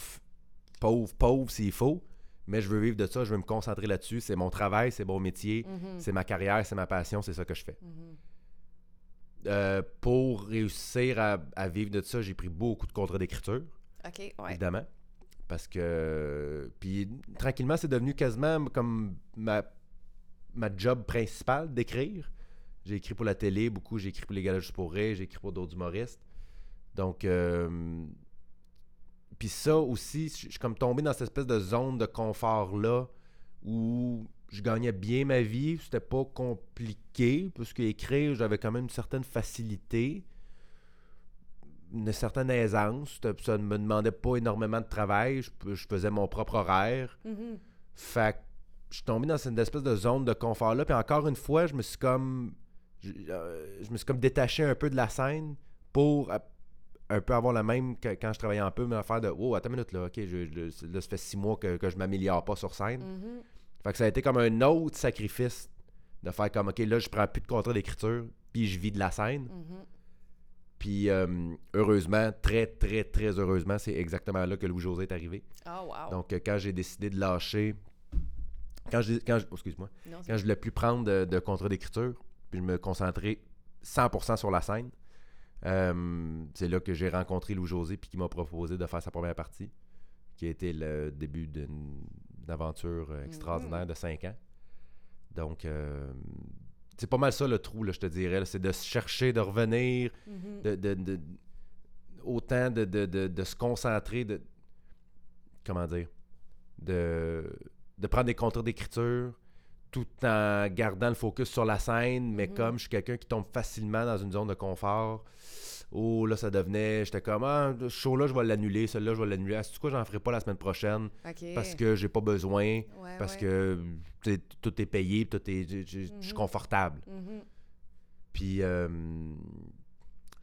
pauvre, pauvre s'il faut, mais je veux vivre de ça, je veux me concentrer là-dessus. C'est mon travail, c'est mon métier, Mhm. c'est ma carrière, c'est ma passion, c'est ça que je fais. Mhm. Euh, pour réussir à, à vivre de ça, j'ai pris beaucoup de contrats d'écriture, Évidemment. Parce que. Puis tranquillement, c'est devenu quasiment comme ma, ma job principale d'écrire. J'ai écrit pour la télé beaucoup, j'ai écrit pour les galas juste pour rire, j'ai écrit pour d'autres humoristes. Donc. euh, puis ça aussi, je je suis comme tombé dans cette espèce de zone de confort-là où je gagnais bien ma vie, c'était pas compliqué, parce qu'écrire, j'avais quand même une certaine facilité, une certaine aisance, ça ne me demandait pas énormément de travail, je, je faisais mon propre horaire. Mhm. Fait que je suis tombé dans cette espèce de zone de confort-là, puis encore une fois, je me suis comme. Je, euh, je me suis comme détaché un peu de la scène pour euh, un peu avoir la même que quand je travaillais un peu, mais faire de Oh, attends une minute là, ok, je, je- là, ça fait six mois que, que je m'améliore pas sur scène. Mhm. Fait que ça a été comme un autre sacrifice de faire comme OK, là, je prends plus de contrat d'écriture, puis je vis de la scène. Mhm. Puis euh, heureusement, très, très, très heureusement, c'est exactement là que Louis-José est arrivé. Oh, wow. Donc, euh, quand j'ai décidé de lâcher, quand je, quand je- oh, excuse-moi, Non, quand je voulais plus prendre de, de contrat d'écriture, puis je me concentrer 100% sur la scène, euh, c'est là que j'ai rencontré Louis-José, puis qui m'a proposé de faire sa première partie, qui a été le début d'une aventure euh, extraordinaire de 5 ans. Donc, euh, c'est pas mal ça le trou, là, je te dirais. C'est de se chercher, de revenir, Mhm. de, de- de- autant de, de- se concentrer, de comment dire, de, de prendre des contrats d'écriture tout en gardant le focus sur la scène, mais Mhm. comme je suis quelqu'un qui tombe facilement dans une zone de confort, oh là ça devenait, j'étais comme ah ce show là je vais l'annuler, celui-là je vais l'annuler, ah, c'est quoi j'en ferai pas la semaine prochaine? Parce que j'ai pas besoin, Ouais, parce ouais. que tout est payé, tout est, je- suis Mhm. confortable. Mhm. Puis euh,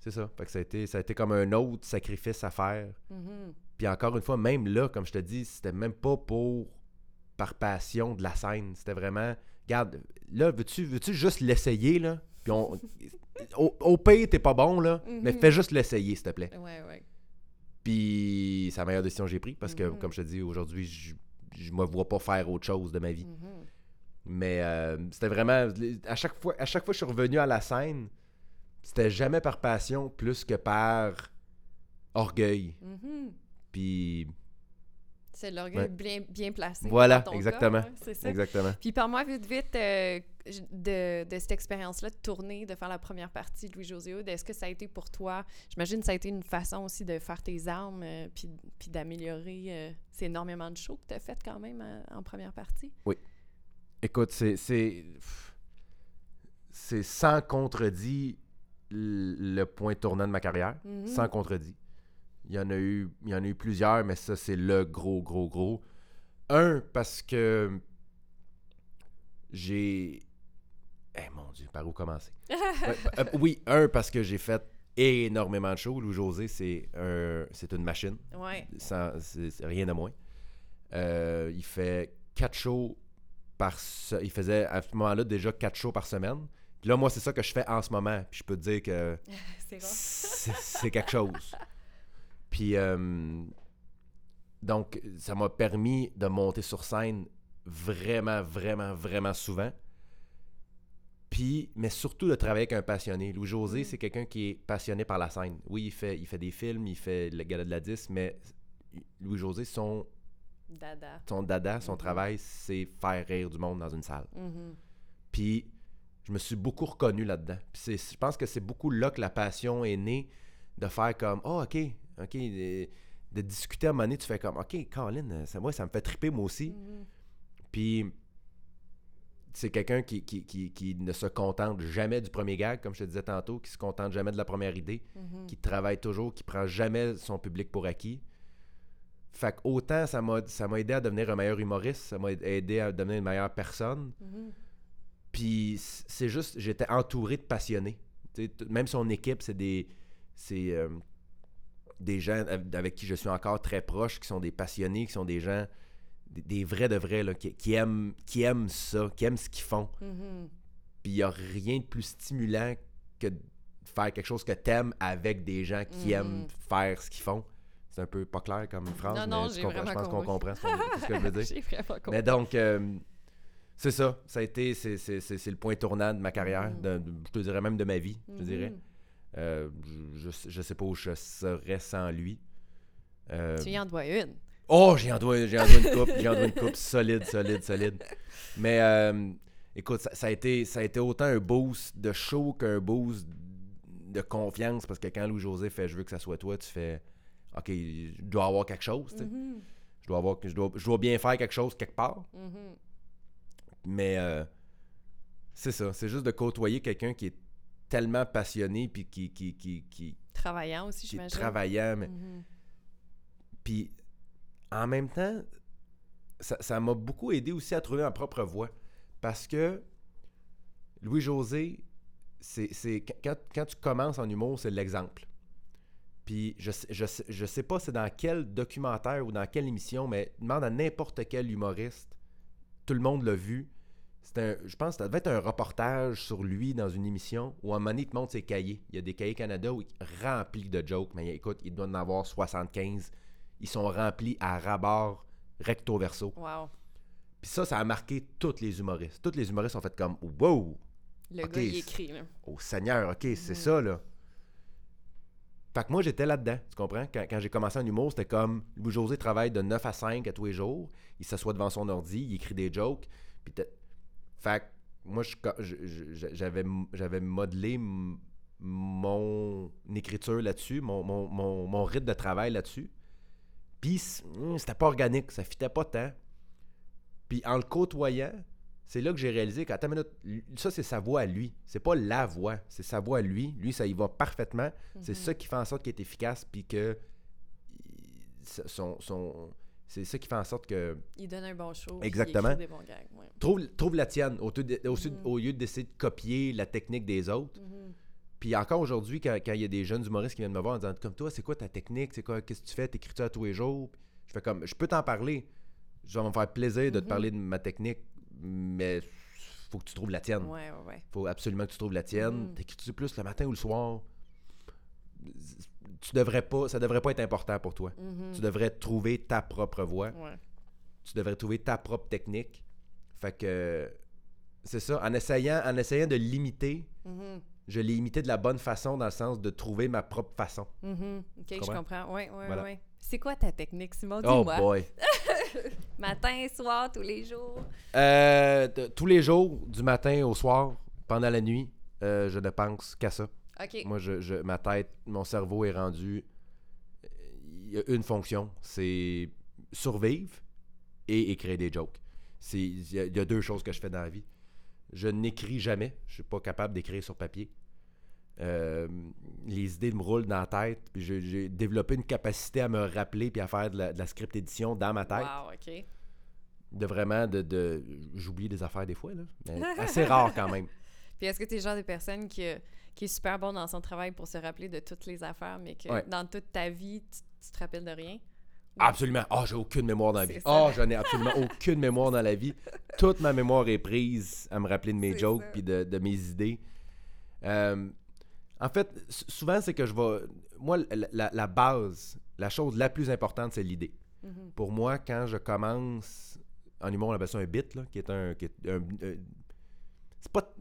c'est ça. Fait que ça a, été, ça a été comme un autre sacrifice à faire. Mhm. Puis encore une fois, même là, comme je te dis, c'était même pas pour par passion de la scène. C'était vraiment. Regarde, là, veux-tu veux juste l'essayer, là? Puis on. au, au pire, t'es pas bon, là, mais Mhm. fais juste l'essayer, s'il te plaît. Ouais, ouais. Puis c'est la meilleure décision que j'ai prise parce que, Mhm. comme je te dis, aujourd'hui, je, je me vois pas faire autre chose de ma vie. Mhm. Mais euh, c'était vraiment. À chaque, fois, à chaque fois que je suis revenu à la scène, c'était jamais par passion plus que par orgueil. Puis C'est l'orgueil Ouais. bien, bien placé. Voilà, dans ton cas, exactement. hein, c'est ça. Exactement. Puis parle-moi vite, vite euh, de, de cette expérience-là de tourner, de faire la première partie de Louis-José. Est-ce que ça a été pour toi, j'imagine que ça a été une façon aussi de faire tes armes euh, puis, puis d'améliorer euh, c'est énormément de shows que tu as fait quand même euh, en première partie? Écoute, c'est. C'est c'est sans contredit le point tournant de ma carrière. Mhm. Sans contredit. Il y en a eu, il y en a eu plusieurs, mais ça, c'est le gros, gros, gros. Un, parce que j'ai. Eh mon Dieu, par où commencer? Ouais, *laughs* euh, oui, un, parce que j'ai fait énormément de shows. Louis-José, c'est un, c'est une machine. Ouais. sans- c'est rien de moins. Euh, il fait quatre shows par se- Il faisait à ce moment-là déjà quatre shows par semaine. Puis là, moi, c'est ça que je fais en ce moment. Puis je peux te dire que *laughs* c'est rare. c'est c'est quelque chose. *laughs* Puis euh, donc, ça m'a permis de monter sur scène vraiment, vraiment, vraiment souvent. Puis, mais surtout de travailler avec un passionné. Louis-José, Mm. c'est quelqu'un qui est passionné par la scène. Oui, il fait, il fait des films, il fait le gala de la 10, mais Louis-José, son, Dada. son dada, son Mhm. travail, c'est faire rire du monde dans une salle. Mhm. Puis je me suis beaucoup reconnu là-dedans. Puis je pense que c'est beaucoup là que la passion est née de faire comme Oh, ok, ok. De discuter à un moment donné, tu fais comme Ok, Colin, euh, ça, moi, ça me fait triper moi aussi. Mhm. Puis c'est quelqu'un qui, qui, qui, qui ne se contente jamais du premier gag, comme je te disais tantôt, qui se contente jamais de la première idée, Mhm. qui travaille toujours, qui prend jamais son public pour acquis. Fait que autant ça m'a ça m'a aidé à devenir un meilleur humoriste, ça m'a aidé à devenir une meilleure personne. Mhm. Puis c'est juste, j'étais entouré de passionnés. Même son équipe, c'est des, c'est euh, des gens av- avec qui je suis encore très proche, qui sont des passionnés, qui sont des gens, des, des vrais de vrais, là, qui, qui aiment, qui aiment ça, qui aiment ce qu'ils font. Mhm. Puis il n'y a rien de plus stimulant que de faire quelque chose que t'aimes avec des gens qui Mhm. aiment faire ce qu'ils font. C'est un peu pas clair comme phrase, Non, non, mais tu j'ai comprends- je pense qu'on comprend ce, ce que je veux dire. *laughs* Mais donc, euh, c'est ça. Ça a été, c'est, c'est- c'est- c'est le point tournant de ma carrière, Mhm. de- je te dirais même de ma vie, je te dirais. Euh, je, sais pas où je serais sans lui. Euh, Tu y en dois une. Oh, j'ai en dois, j'ai en dois une coupe, j'ai en dois une coupe solide, solide, solide. Mais euh, écoute, ça, ça a été, ça a été autant un boost de show qu'un boost de confiance parce que quand Louis-José fait Je veux que ça soit toi, tu fais OK, je dois avoir quelque chose. Mhm. Je dois avoir, je dois, je dois bien faire quelque chose quelque part. Mhm. Mais c'est ça, c'est juste de côtoyer quelqu'un qui est tellement passionné puis qui, qui, qui, qui, Travaillant aussi, qui j'imagine. travaillant. mais- Mhm. Puis en même temps, ça ça m'a beaucoup aidé aussi à trouver ma propre voie. Parce que Louis-José, c'est, c'est- quand, quand tu commences en humour, c'est l'exemple. Puis je, je, sais- je sais pas c'est dans quel documentaire ou dans quelle émission, mais demande à n'importe quel humoriste. Tout le monde l'a vu. C'est un, je pense que ça devait être un reportage sur lui dans une émission où à un moment donné, il te montre ses cahiers. Il y a des cahiers Canada où il remplis de jokes. Mais écoute, il doit en avoir 75. Ils sont remplis à rabord, recto verso. Wow. Puis ça, ça a marqué tous les humoristes. Tous les humoristes ont fait comme Wow! Le gars, il écrit, là. Oh Seigneur, ok, c'est Mhm. ça là. Fait que moi, j'étais là-dedans, tu comprends? Quand, quand j'ai commencé en humour, c'était comme Louis-José travaille de 9 à 5 à tous les jours. Il s'assoit devant son ordi, il écrit des jokes. Puis fait que moi, j'avais j'avais modelé mon écriture là-dessus, mon, mon, mon, mon rythme de travail là-dessus. Puis hum, c'était pas organique, ça fitait pas tant. Puis en le côtoyant, c'est là que j'ai réalisé une minute, ça c'est sa voix à lui. C'est pas la voix, c'est sa voix à lui. Lui, ça y va parfaitement. C'est Mhm. ça qui fait en sorte qu'il est efficace, puis que son- c'est ça qui fait en sorte que Il donne un bon show. Exactement. Il écrit des bons gags. Ouais. trouve, trouve la tienne au, lieu de- au, Mhm. au lieu d'essayer de copier la technique des autres. Mhm. Puis encore aujourd'hui, quand, quand il y a des jeunes humoristes qui viennent me voir en disant comme toi, c'est quoi ta technique, c'est quoi, qu'est-ce que tu fais, t'écris-tu à tous les jours, je fais comme, je peux t'en parler, je vais me faire plaisir de te Mhm. parler de ma technique, mais faut que tu trouves la tienne. Ouais, ouais, ouais. faut absolument que tu trouves la tienne. T'écris-tu plus le matin ou le soir? Tu devrais pas, ça devrait pas être important pour toi. Mhm. Tu devrais trouver ta propre voie. Ouais. Tu devrais trouver ta propre technique. Fait que c'est ça. En essayant, en essayant de l'imiter, Mhm. je l'ai imité de la bonne façon dans le sens de trouver ma propre façon. Mhm. Ok, je comprends? ouais, Voilà. ouais. C'est quoi ta technique, Simon? Oh Dis-moi. boy. *laughs* Matin, soir, tous les jours? Euh, tous les jours, du matin au soir, pendant la nuit, euh, je ne pense qu'à ça. Moi, je, je- ma tête, mon cerveau est rendu. Il y a une fonction, c'est survivre et écrire des jokes. C'est- Il y, a- il y a deux choses que je fais dans la vie. Je n'écris jamais. Je suis pas capable d'écrire sur papier. Euh, les idées me roulent dans la tête. Puis j'ai- développé une capacité à me rappeler puis à faire de la, de la script édition dans ma tête. Wow, OK. De vraiment de. de J'oublie des affaires des fois, là. Mais assez rare quand même. *laughs* Puis est-ce que tu es le genre de personne qui, qui est super bon dans son travail pour se rappeler de toutes les affaires, mais que Ouais. dans toute ta vie, tu, tu te rappelles de rien? Absolument. Ah, j'ai aucune mémoire dans la vie. Ah, ça. je n'ai absolument aucune mémoire dans la vie. Toute ma mémoire est prise à me rappeler de mes jokes puis de, de mes idées. Euh, en fait, souvent, c'est que je vais. Moi, la, la- la base, la chose la plus importante, c'est l'idée. Mhm. Pour moi, quand je commence. En humour, on appelle ça un bit, là, qui est un. qui est un- un- c'est pas.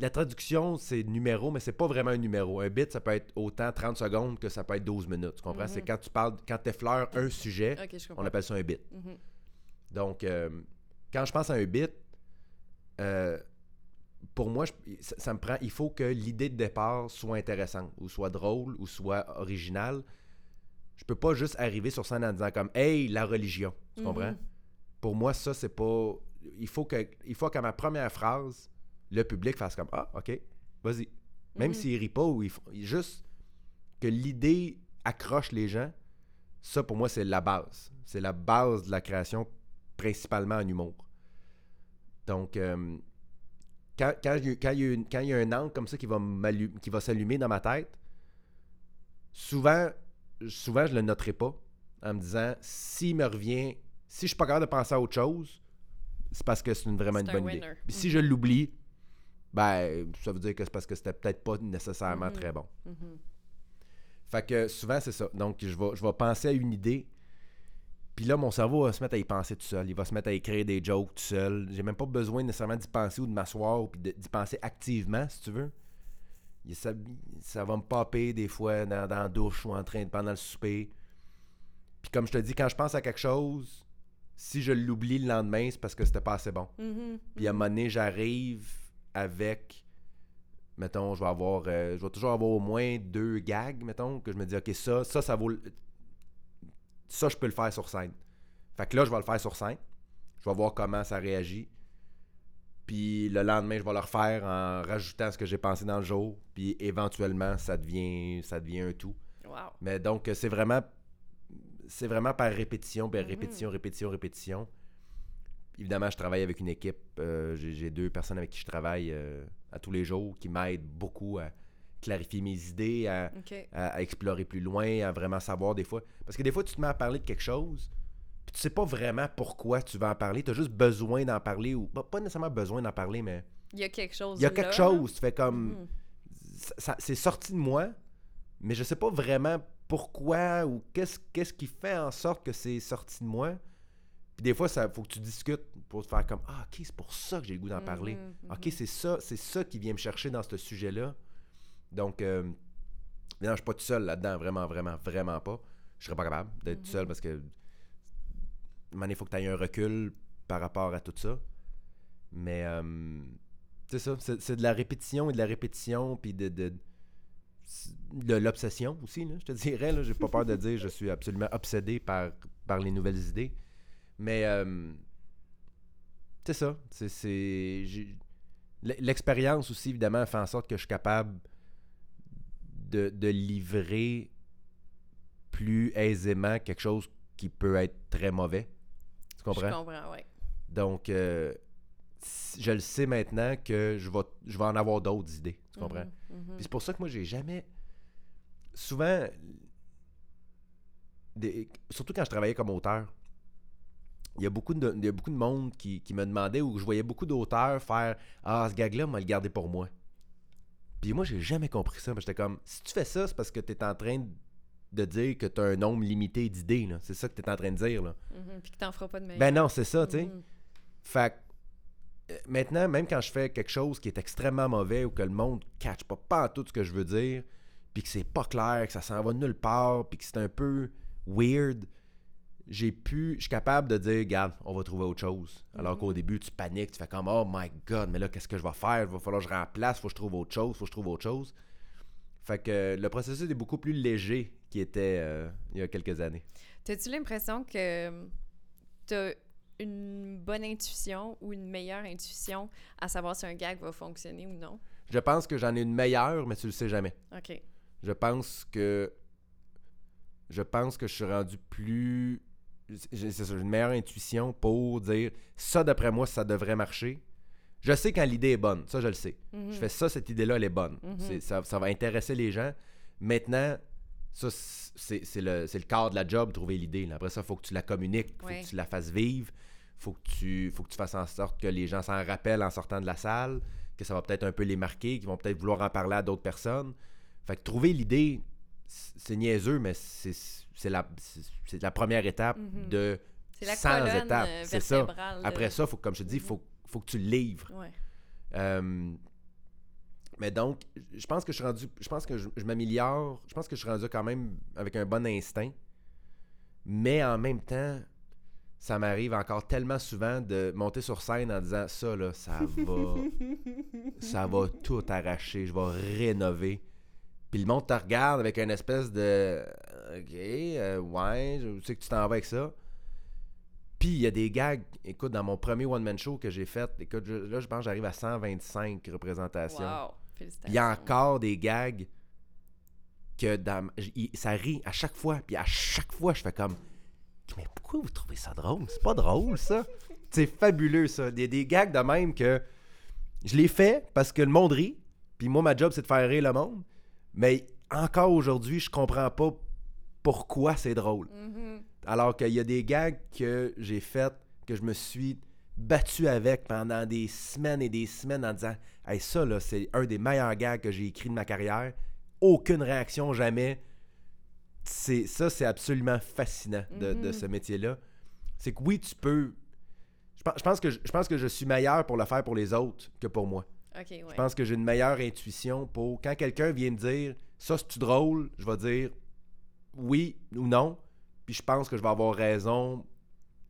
La traduction, c'est numéro, mais c'est pas vraiment un numéro. Un bit, ça peut être autant 30 secondes que ça peut être 12 minutes. Tu comprends? Mhm. C'est quand tu parles, quand tu effleures un sujet, on appelle ça un bit. Mhm. Donc, euh, quand je pense à un bit, euh, pour moi, je- ça, ça me prend. Il faut que l'idée de départ soit intéressante, ou soit drôle, ou soit originale. Je peux pas juste arriver sur scène en disant comme Hey, la religion. Tu Mhm. comprends? Pour moi, ça, c'est pas. Il faut que il faut qu'à ma première phrase, le public fasse comme Ah, ok, vas-y. Même Mhm. s'il rit pas ou il juste que l'idée accroche les gens, ça pour moi c'est la base. C'est la base de la création, principalement en humour. Donc, euh, quand, quand, il y a- quand il y a une- quand il y a un angle comme ça qui va, m'allu- qui va s'allumer dans ma tête, souvent, souvent je le noterai pas en me disant s'il me revient, si je suis pas capable de penser à autre chose, c'est parce que c'est une, vraiment une un bonne idée. si je l'oublie, ben ça veut dire que c'est parce que c'était peut-être pas nécessairement Mhm. très bon. Mhm. Fait que souvent, c'est ça. Donc, je vais, je vais penser à une idée. Puis là, mon cerveau va se mettre à y penser tout seul. Il va se mettre à écrire des jokes tout seul. J'ai même pas besoin nécessairement d'y penser ou de m'asseoir puis d'y penser activement, si tu veux. Il- Ça, ça va me popper des fois dans, dans la douche ou en train de pendant le souper. Puis comme je te dis, quand je pense à quelque chose, si je l'oublie le lendemain, c'est parce que c'était pas assez bon. Mhm, Puis à un moment donné, j'arrive avec, mettons, je vais avoir, euh, je vais toujours avoir au moins deux gags, mettons, que je me dis, ok, ça, ça, ça vaut, le- ça, je peux le faire sur scène. Fait que là, je vais le faire sur scène. Je vais voir comment ça réagit. Puis le lendemain, je vais le refaire en rajoutant ce que j'ai pensé dans le jour. Puis éventuellement, ça devient, ça devient un tout. Wow. Mais donc, c'est vraiment, c'est vraiment par répétition, Mhm. répétition, répétition, répétition. Évidemment, je travaille avec une équipe. euh, j'ai, deux personnes avec qui je travaille euh, à tous les jours qui m'aident beaucoup à clarifier mes idées, à, OK. à- à explorer plus loin, à vraiment savoir des fois. Parce que des fois, tu te mets à parler de quelque chose, puis tu sais pas vraiment pourquoi tu vas en parler. Tu as juste besoin d'en parler, ou pas, pas nécessairement besoin d'en parler, mais Il y a quelque chose il y a quelque là. chose. Tu fais comme Mhm. c'est sorti de moi, mais je sais pas vraiment pourquoi ou qu'est-ce qu'est-ce qui fait en sorte que c'est sorti de moi. Puis des fois, ça faut que tu discutes pour te faire comme ah ok c'est pour ça que j'ai le goût d'en parler. Mhm, Ok mhm. c'est ça c'est ça qui vient me chercher dans ce sujet là. Donc euh, non je suis pas tout seul là-dedans vraiment vraiment vraiment pas. Je serais pas capable d'être tout seul Mhm. parce que il faut que tu aies un recul par rapport à tout ça. Mais euh, c'est ça, c'est c'est de la répétition et de la répétition, puis de, de, de l'obsession aussi, là, je te *laughs* dirais. là. J'ai pas peur de dire je suis absolument obsédé par, par les nouvelles idées. Mais euh, c'est ça. c'est- L'expérience aussi, évidemment, fait en sorte que je suis capable de, de livrer plus aisément quelque chose qui peut être très mauvais. Tu comprends? Je comprends, ouais. Donc, euh, je le sais maintenant que je vais, je vais en avoir d'autres idées. Tu comprends? Mhm, mhm. Puis c'est pour ça que moi, j'ai jamais. Souvent, des- surtout quand je travaillais comme auteur, il y a beaucoup de, il y a beaucoup de monde qui, qui me demandait ou je voyais beaucoup d'auteurs faire Ah, ce gag-là, on va le garder pour moi. Puis moi, j'ai jamais compris ça. J'étais comme Si tu fais ça, c'est parce que tu es en train de dire que tu as un nombre limité d'idées. C'est ça que tu es en train de dire. Là. Mhm, Puis que t'en feras pas de meilleur. Ben non, c'est ça, tu sais. Mhm. Fait que, euh, maintenant, même quand je fais quelque chose qui est extrêmement mauvais ou que le monde catch pas, pas tout ce que je veux dire, puis que c'est pas clair, que ça s'en va nulle part, puis que c'est un peu weird, j'ai pu, je suis capable de dire, regarde, on va trouver autre chose. Alors qu'au début, tu paniques, tu fais comme, oh my god, mais là, qu'est-ce que je vais faire? Il va falloir que je remplace, faut que je trouve autre chose, faut que je trouve autre chose. Fait que euh, le processus est beaucoup plus léger qu'il était euh, il y a quelques années. T'as-tu l'impression que t'as une bonne intuition ou une meilleure intuition à savoir si un gag va fonctionner ou non? Je pense que j'en ai une meilleure, mais tu le sais jamais. OK. Je pense que je pense que je suis rendu plus c'est ça, j'ai une meilleure intuition pour dire ça d'après moi ça devrait marcher. Je sais quand l'idée est bonne, ça je le sais. Mhm. Je fais ça cette idée là elle est bonne. Mhm. Ça, ça va intéresser les gens. Maintenant ça c'est le le cadre de la job trouver l'idée. Après ça faut que tu la communiques, faut Ouais. que tu la fasses vivre, faut que tu faut que tu fasses en sorte que les gens s'en rappellent en sortant de la salle, que ça va peut-être un peu les marquer, qu'ils vont peut-être vouloir en parler à d'autres personnes. Fait que trouver l'idée, c'est niaiseux, mais c'est c'est la, c'est- la première étape Mhm. de C'est la 100 colonne étapes. euh, C'est ça. de- Après ça, faut, comme je te dis, il faut, faut que tu livres. Ouais. Euh, mais donc, je pense que je suis rendu. Je pense que je, je m'améliore. Je pense que je suis rendu quand même avec un bon instinct. Mais en même temps, ça m'arrive encore tellement souvent de monter sur scène en disant ça là, ça va. *laughs* ça va tout arracher. Je vais rénover. Puis le monde te regarde avec une espèce de. Ok, euh, ouais, je sais que tu t'en vas avec ça. Puis il y a des gags. Écoute, dans mon premier one-man show que j'ai fait, écoute, je- là, je pense que j'arrive à 125 représentations. Wow. Il y a encore des gags que dans, j- il- ça rit à chaque fois. Puis à chaque fois, je fais comme Mais pourquoi vous trouvez ça drôle? C'est pas drôle, ça. C'est fabuleux, ça. Il y a des gags de même que je les fais parce que le monde rit. Puis moi, ma job, c'est de faire rire le monde. Mais encore aujourd'hui, je comprends pas pourquoi c'est drôle. Mhm. Alors qu'il y a des gags que j'ai fait, que je me suis battu avec pendant des semaines et des semaines en disant Hey, ça, là, c'est un des meilleurs gags que j'ai écrit de ma carrière. Aucune réaction, jamais. c'est ça, c'est absolument fascinant de, de Mhm. ce métier-là. C'est que oui, tu peux. Je pense, je pense que je, je pense que je suis meilleur pour le faire pour les autres que pour moi. Ouais. Je pense que j'ai une meilleure intuition pour quand quelqu'un vient me dire ça c'est-tu drôle, je vais dire oui ou non. Puis je pense que je vais avoir raison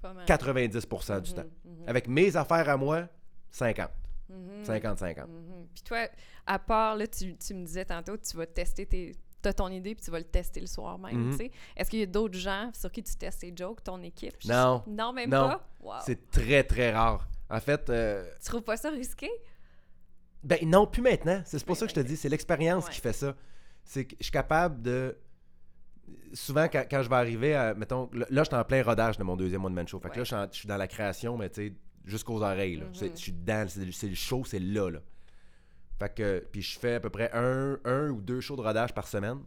Pas mal. 90% du Mhm, temps. mhm, Avec mes affaires à moi, 50. mhm, 50-50. mhm. Puis toi, à part, là, tu, tu me disais tantôt, tu vas tester tes... T'as ton idée, puis tu vas le tester le soir même, tu sais. Est-ce qu'il y a d'autres gens sur qui tu testes tes jokes, ton équipe? Je- Non. Non, même Non. pas? Wow. C'est très très rare. En fait, euh, Tu trouves pas ça risqué? ben non, plus maintenant. C'est pour ça que je te dis, c'est l'expérience Ouais. qui fait ça. C'est que je suis capable de. Souvent, quand, quand je vais arriver à. Mettons, là, je suis en plein rodage de mon deuxième one-man show. Fait que là, je suis, dans la création, mais tu sais, jusqu'aux oreilles. là. Mhm. C'est- Je suis dedans, c'est le show, c'est là, là. Fait que. Puis je fais à peu près un, un ou deux shows de rodage par semaine.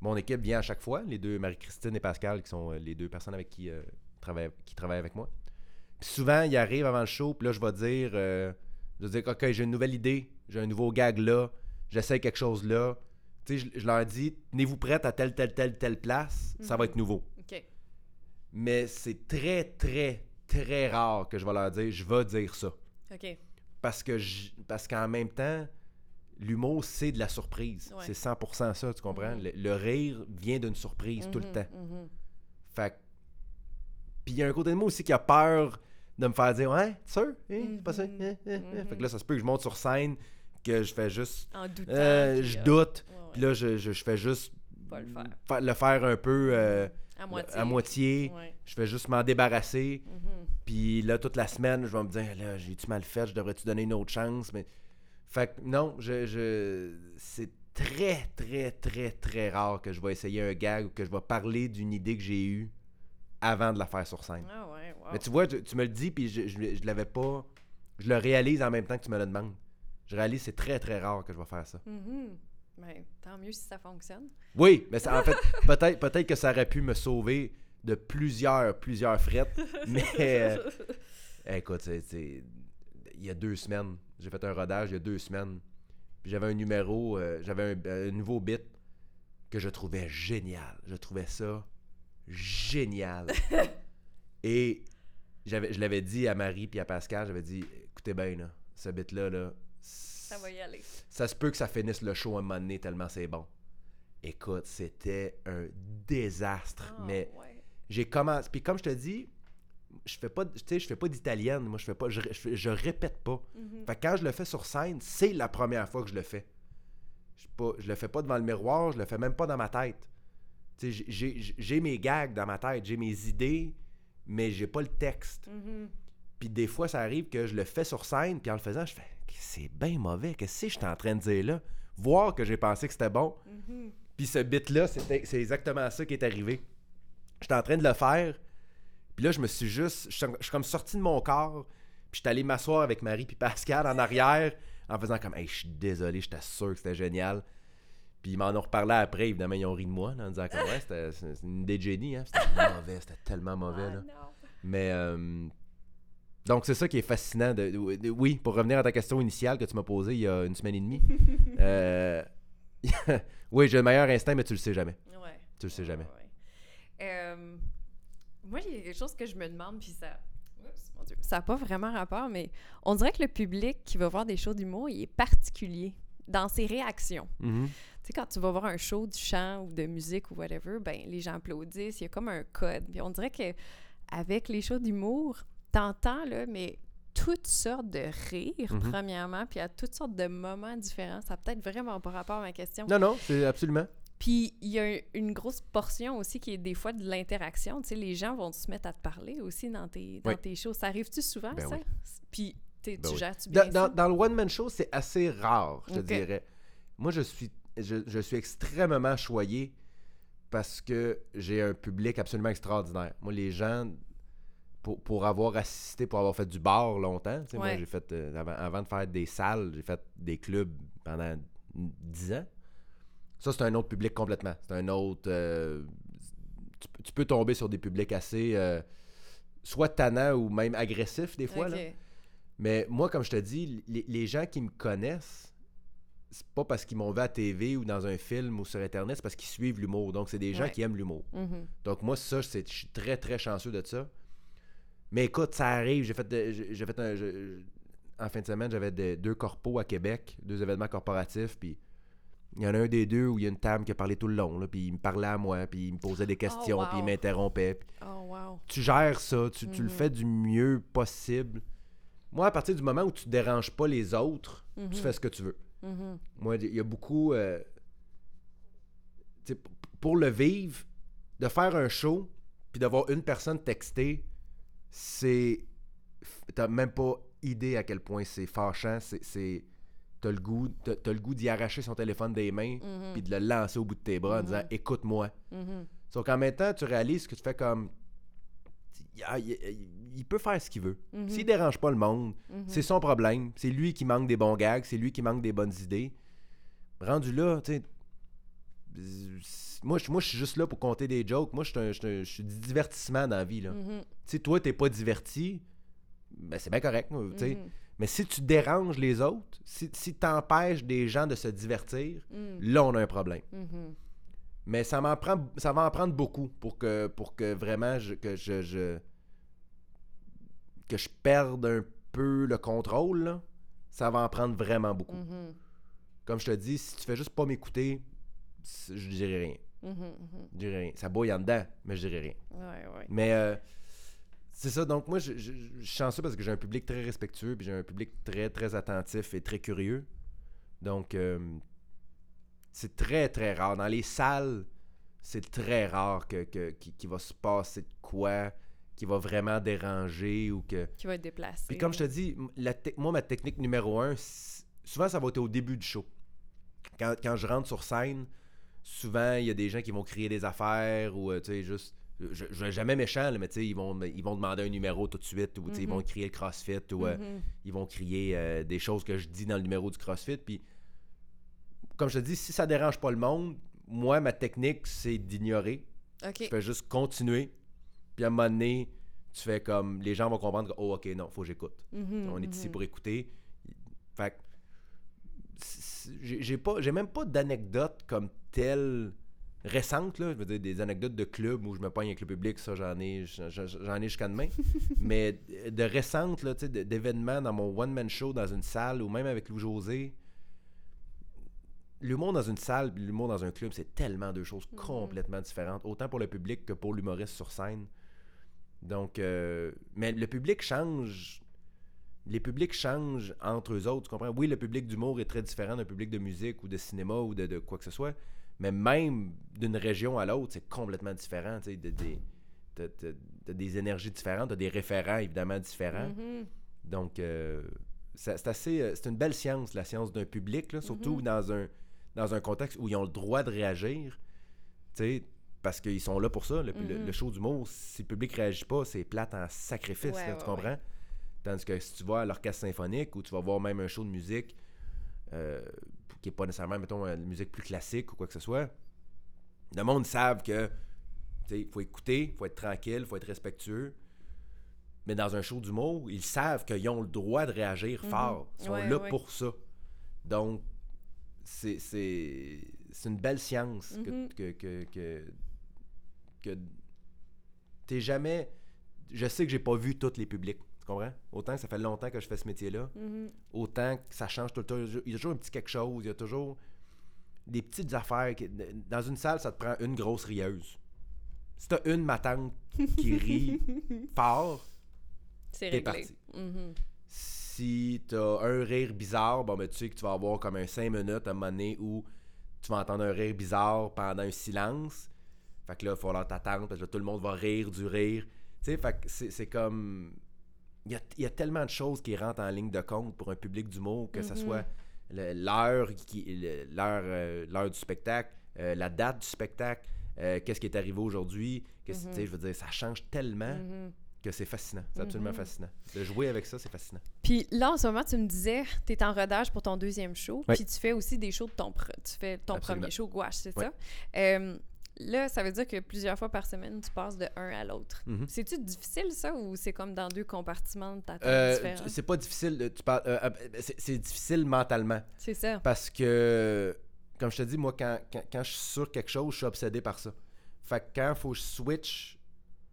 Mon équipe vient à chaque fois, les deux, Marie-Christine et Pascal, qui sont euh, les deux personnes avec qui, euh, travaillent, qui travaillent avec moi. Puis souvent, ils arrivent avant le show, puis là, je vais dire, euh, je vais dire, OK, j'ai une nouvelle idée, j'ai un nouveau gag là, j'essaie quelque chose là. Je, je leur dis, tenez-vous prête à telle, telle, telle, telle place, ça va Mhm. être nouveau. Mais c'est très, très, très rare que je vais leur dire, je vais dire ça. Parce que parce qu'en même temps, l'humour, c'est de la surprise. Ouais. C'est 100% ça, tu comprends? Mhm. le, le rire vient d'une surprise tout le Mhm, temps. Fait Puis il y a un côté de moi aussi qui a peur de me faire dire Ouais, sûr? Hein, c'est pas ça? Hein, hein, hein? Fait que là, ça se peut que je monte sur scène, que je fais juste. En doutant. euh, je euh, doute. Puis là, je, je- je fais juste. Pas le faire. fa- le faire un peu euh, À moitié. à moitié. Ouais. Je fais juste m'en débarrasser. Mhm. Puis là, toute la semaine, je vais me dire Là, j'ai-tu mal fait? Je devrais-tu donner une autre chance? Mais. Fait que non, je, je... c'est très, très, très, très rare que je vais essayer un gag ou que je vais parler d'une idée que j'ai eue avant de la faire sur scène. Ah ouais, wow. Mais tu vois, tu, tu me le dis, puis je, je, je l'avais pas. Je le réalise en même temps que tu me le demandes. Je réalise c'est très très rare que je vais faire ça. Mhm. Ben, tant mieux si ça fonctionne. Oui, mais ça, en fait, *laughs* peut-être peut-être que ça aurait pu me sauver de plusieurs, plusieurs frettes. *laughs* mais euh, écoute, il y a deux semaines, j'ai fait un rodage il y a deux semaines. Puis j'avais un numéro, euh, j'avais un, un nouveau bit que je trouvais génial. Je trouvais ça génial. *laughs* Et je l'avais dit à Marie puis à Pascal, j'avais dit, écoutez bien, là, ce bit-là, là, Ça va y aller. ça se peut que ça finisse le show à un moment donné tellement c'est bon. Écoute, c'était un désastre. Ah, mais ouais. j'ai commencé. Puis comme je te dis, je fais pas, tu sais, je fais pas d'italienne. Moi, je fais pas, je, je, je répète pas. Mhm. Fait que quand je le fais sur scène, c'est la première fois que je le fais. Je, pas, je le fais pas devant le miroir, je le fais même pas dans ma tête. Tu sais, j'ai- j'ai j'ai mes gags dans ma tête, j'ai mes idées, mais j'ai pas le texte. Mhm. Puis des fois, ça arrive que je le fais sur scène, puis en le faisant, je fais c'est bien mauvais. Qu'est-ce que je suis en train de dire là? Voir que j'ai pensé que c'était bon. Mhm. Puis ce bit-là, c'était- c'est exactement ça qui est arrivé. J'étais en train de le faire, puis là, je me suis juste. Je suis comme sorti de mon corps, puis j'étais allé m'asseoir avec Marie puis Pascal en arrière, en faisant comme Hey, je suis désolé, j'étais sûr que c'était génial. Puis ils m'en ont reparlé après, évidemment, ils ont ri de moi, là, en disant comme Ouais, c'était une idée de génie, hein. C'était *laughs* mauvais, c'était tellement mauvais, Ah, là. Mais euh, donc c'est ça qui est fascinant. De, de- de- oui, pour revenir à ta question initiale que tu m'as posée il y a une semaine et demie. *laughs* euh, *laughs* oui, j'ai le meilleur instinct, mais tu le sais jamais. Ouais. Tu le sais jamais. Ouais, ouais. Euh, moi, il y a quelque chose que je me demande, puis ça. Oups, mon Dieu. Ça n'a pas vraiment rapport, mais on dirait que le public qui va voir des shows d'humour, il est particulier dans ses réactions. Mhm. Tu sais, quand tu vas voir un show du chant ou de musique ou whatever, ben les gens applaudissent, il y a comme un code. Puis on dirait que avec les shows d'humour, t'entends, là, mais toutes sortes de rires, Mhm. premièrement, puis à toutes sortes de moments différents. Ça peut-être vraiment pas rapport à ma question. Non, non, c'est absolument. Puis il y a un- une grosse portion aussi qui est des fois de l'interaction. Tu sais, les gens vont se mettre à te parler aussi dans tes, dans Oui. tes shows. Ça arrive-tu souvent, Ben ça? oui. Puis Ben tu oui. gères-tu bien Dans, ça? dans- dans le one-man show, c'est assez rare, je te dirais. Moi, je suis, je, je suis extrêmement choyé parce que j'ai un public absolument extraordinaire. Moi, les gens, pour, pour avoir assisté, pour avoir fait du bar longtemps, moi, j'ai fait, euh, avant, avant de faire des salles, j'ai fait des clubs pendant 10 ans. Ça, c'est un autre public complètement. C'est un autre. euh, tu, peux- tu peux tomber sur des publics assez. euh, soit tannants ou même agressifs, des fois. Là. Mais moi, comme je te dis, les, les gens qui me connaissent, c'est pas parce qu'ils m'ont vu à TV ou dans un film ou sur Internet, c'est parce qu'ils suivent l'humour. Donc, c'est des gens Ouais. qui aiment l'humour. Mhm. Donc, moi, ça, je suis très, très chanceux de ça. Mais écoute, ça arrive. J'ai fait, de- j'ai fait un. je- en fin de semaine, j'avais de- deux corpos à Québec, deux événements corporatifs, puis il y en a un des deux où il y a une table qui a parlé tout le long, là, puis il me parlait à moi, puis il me posait des questions, wow. puis il m'interrompait. puis Oh, wow. tu gères ça, tu, tu le Mhm. fais du mieux possible. Moi, à partir du moment où tu déranges pas les autres, tu fais ce que tu veux. Mhm. Moi, il y a beaucoup. euh, pour le vivre, de faire un show, puis d'avoir une personne textée, c'est. T'as même pas idée à quel point c'est fâchant. C'est. c'est- T'as le goût, t'as, t'as le goût d'y arracher son téléphone des mains, Mhm. puis de le lancer au bout de tes bras en Mhm. disant Écoute-moi. Mhm. Sauf qu'en même temps, tu réalises que tu fais comme. Il, il- il peut faire ce qu'il veut. Mhm. S'il dérange pas le monde, Mhm. c'est son problème. C'est lui qui manque des bons gags, c'est lui qui manque des bonnes idées. Rendu là, tu sais. Moi, je moi, je suis juste là pour compter des jokes. Moi, je suis du divertissement dans la vie. Là. Mhm. Tu sais, toi, t'es pas diverti, ben c'est bien correct. tu. Mhm. Mais si tu déranges les autres, si, si t'empêches des gens de se divertir, Mhm. là, on a un problème. Mais ça m'en prend ça va en prendre beaucoup pour que pour que vraiment je, que je, je- que je perde un peu le contrôle là. Ça va en prendre vraiment beaucoup. Comme je te dis, si tu fais juste pas m'écouter, je dirais rien. Mhm. Mhm. Je dirais rien. Ça bouille en dedans, mais je dirais rien. Ouais, ouais. Mais euh, c'est ça. Donc moi, je, je- je suis chanceux parce que j'ai un public très respectueux, puis j'ai un public très très attentif et très curieux. Donc euh, c'est très très rare. Dans les salles, c'est très rare que, que- qu'il va se passer de quoi, qui va vraiment déranger ou que. Qui va être déplacé. Puis comme je te dis, la moi ma technique numéro un, souvent ça va être au début du show. Quand, quand je rentre sur scène, souvent il y a des gens qui vont crier des affaires ou euh, tu sais juste je, je vais jamais méchant là, mais tu sais ils vont ils vont demander un numéro tout de suite ou tu sais, ils Mhm. vont crier le CrossFit ou euh, Mhm. ils vont crier euh, des choses que je dis dans le numéro du CrossFit puis comme je te dis si ça dérange pas le monde, moi ma technique c'est d'ignorer. Ok. Tu fais juste continuer. Puis à un moment donné, tu fais comme les gens vont comprendre que oh OK, non, faut que j'écoute. Mhm. On est ici Mhm. pour écouter. Fait j'ai pas j'ai même pas d'anecdotes comme telle récentes là, je veux dire des anecdotes de club où je me pogne avec le public, ça j'en ai j'en ai jusqu'à demain. *laughs* Mais de récentes là, d'événements dans mon one man show dans une salle ou même avec Lou José L'humour dans une salle et l'humour dans un club, c'est tellement deux choses Mhm. complètement différentes, autant pour le public que pour l'humoriste sur scène. Donc, euh, mais le public change. Les publics changent entre eux autres, tu comprends? Oui, le public d'humour est très différent d'un public de musique ou de cinéma ou de, de quoi que ce soit, mais même d'une région à l'autre, c'est complètement différent. Tu de- des- énergies différentes, t'as des référents évidemment différents. Mhm. Donc, euh, c'est assez. euh, C'est une belle science, la science d'un public, là, surtout Mhm. dans, un, dans un contexte où ils ont le droit de réagir. Tu sais, parce qu'ils sont là pour ça. Le, Mhm. le show d'humour, si le public réagit pas, c'est plate en sacrifice, Ouais, là, ouais, tu comprends? Tandis que si tu vas à l'orchestre symphonique ou tu vas voir même un show de musique euh, qui est pas nécessairement, mettons, une musique plus classique ou quoi que ce soit, le monde savent que il faut écouter, il faut être tranquille, il faut être respectueux. Mais dans un show d'humour, ils savent qu'ils ont le droit de réagir Mhm. fort. Ils sont Ouais, là ouais. pour ça. Donc, c'est c'est- c'est une belle science que, Mhm. que, que, que, que t'es jamais... Je sais que j'ai pas vu tous les publics, tu comprends? Autant que ça fait longtemps que je fais ce métier-là, Mhm. autant que ça change tout le temps. Il y a toujours un petit quelque chose, il y a toujours des petites affaires. qui- Dans une salle, ça te prend une grosse rieuse. Si t'as une matante qui *laughs* rit fort, C'est parti. Mhm. Si t'as un rire bizarre, bon ben tu sais que tu vas avoir comme un 5 minutes à un moment donné où tu vas entendre un rire bizarre pendant un silence. Fait que là, il va falloir t'attendre parce que là, tout le monde va rire du rire. Tu sais, fait que c'est comme. Il y a, il y a tellement de choses qui rentrent en ligne de compte pour un public d'humour, que ce Mhm. soit l'heure qui- le- l'heure euh, l'heure du spectacle, euh, la date du spectacle, euh, qu'est-ce qui est arrivé aujourd'hui. qu'est-ce- sais, Je veux dire, ça change tellement Mhm. que c'est fascinant. C'est absolument Mhm. fascinant. De jouer avec ça, c'est fascinant. Puis là, en ce moment, tu me disais, tu es en rodage pour ton deuxième show, Oui. puis tu fais aussi des shows de ton, tu fais ton Absolument. premier show gouache, c'est Oui. ça? Là, ça veut dire que plusieurs fois par semaine, tu passes de un à l'autre. Mhm. C'est-tu difficile, ça, ou c'est comme dans deux compartiments de ta tête Euh, différents? c'est pas difficile. de- Tu parles, euh, euh, c'est, difficile mentalement. C'est ça. Parce que, comme je te dis, moi, quand, quand, quand je suis sur quelque chose, je suis obsédé par ça. Fait que quand il faut que je switch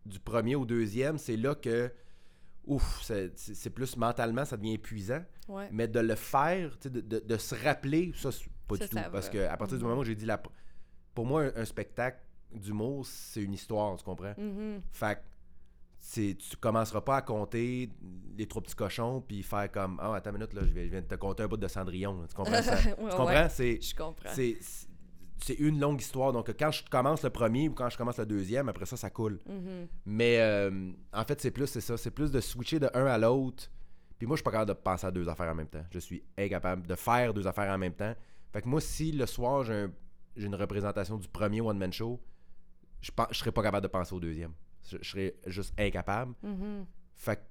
du premier au deuxième, c'est là que, ouf, c'est, plus mentalement, ça devient épuisant. Ouais. Mais de le faire, de, de- de se rappeler, ça, pas Ça, du tout. ça Parce va. que à partir du Mhm. moment où j'ai dit la. Pour moi, un, un spectacle d'humour, c'est une histoire, tu comprends? Mhm. Fait que c'est, tu commenceras pas à compter les trois petits cochons puis faire comme Ah, attends une minute, là, je viens, je viens de te compter un bout de Cendrillon. là. Tu comprends ça? Ouais, *laughs* tu ouais. comprends? C'est, Je comprends. c'est, une longue histoire. Donc, quand je commence le premier ou quand je commence le deuxième, après ça, ça coule. Mhm. Mais euh, en fait, c'est plus, c'est ça. C'est plus de switcher de un à l'autre. Puis moi, je suis pas capable de penser à deux affaires en même temps. Je suis incapable de faire deux affaires en même temps. Fait que moi, si le soir, j'ai, un- j'ai une représentation du premier one-man show, je, pense, je serais pas capable de penser au deuxième. Je, je serais juste incapable. Mhm. Fait que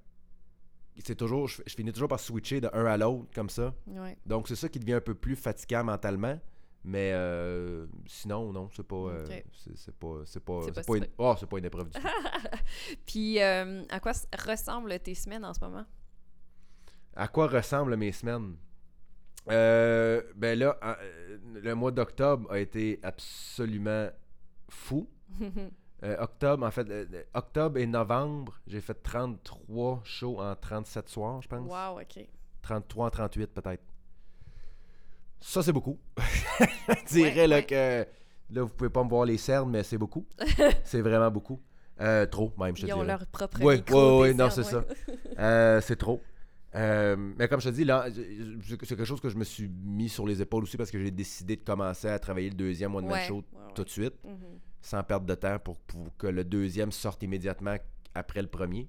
c'est toujours, je, je finis toujours par switcher de un à l'autre comme ça. Ouais. Donc c'est ça qui devient un peu plus fatigant mentalement. Mais euh, sinon, non, c'est pas, euh, c'est, c'est pas, c'est pas, C'est c'est pas pas si une, oh, c'est pas une épreuve du tout. *laughs* Puis, euh, à quoi ressemblent tes semaines en ce moment? À quoi ressemblent mes semaines? Euh, ben là, euh, le mois d'octobre a été absolument fou. *laughs* Euh, octobre, en fait, euh, octobre et novembre, j'ai fait 33 shows en 37 soirs, je pense. wow, OK. 33 en 38 peut-être. Ça, c'est beaucoup. *laughs* je dirais Ouais, là, ouais. que là, vous pouvez pas me voir les cernes, mais c'est beaucoup. *laughs* c'est vraiment beaucoup. Euh, trop, même, je te Ils ont leur propre ouais, ouais, tes non, c'est. Euh, c'est trop. Euh, mais comme je te dis, là, c'est quelque chose que je me suis mis sur les épaules aussi parce que j'ai décidé de commencer à travailler le deuxième One Man Ouais, Show ouais, ouais. tout de suite, Mhm. sans perdre de temps pour, pour que le deuxième sorte immédiatement après le premier.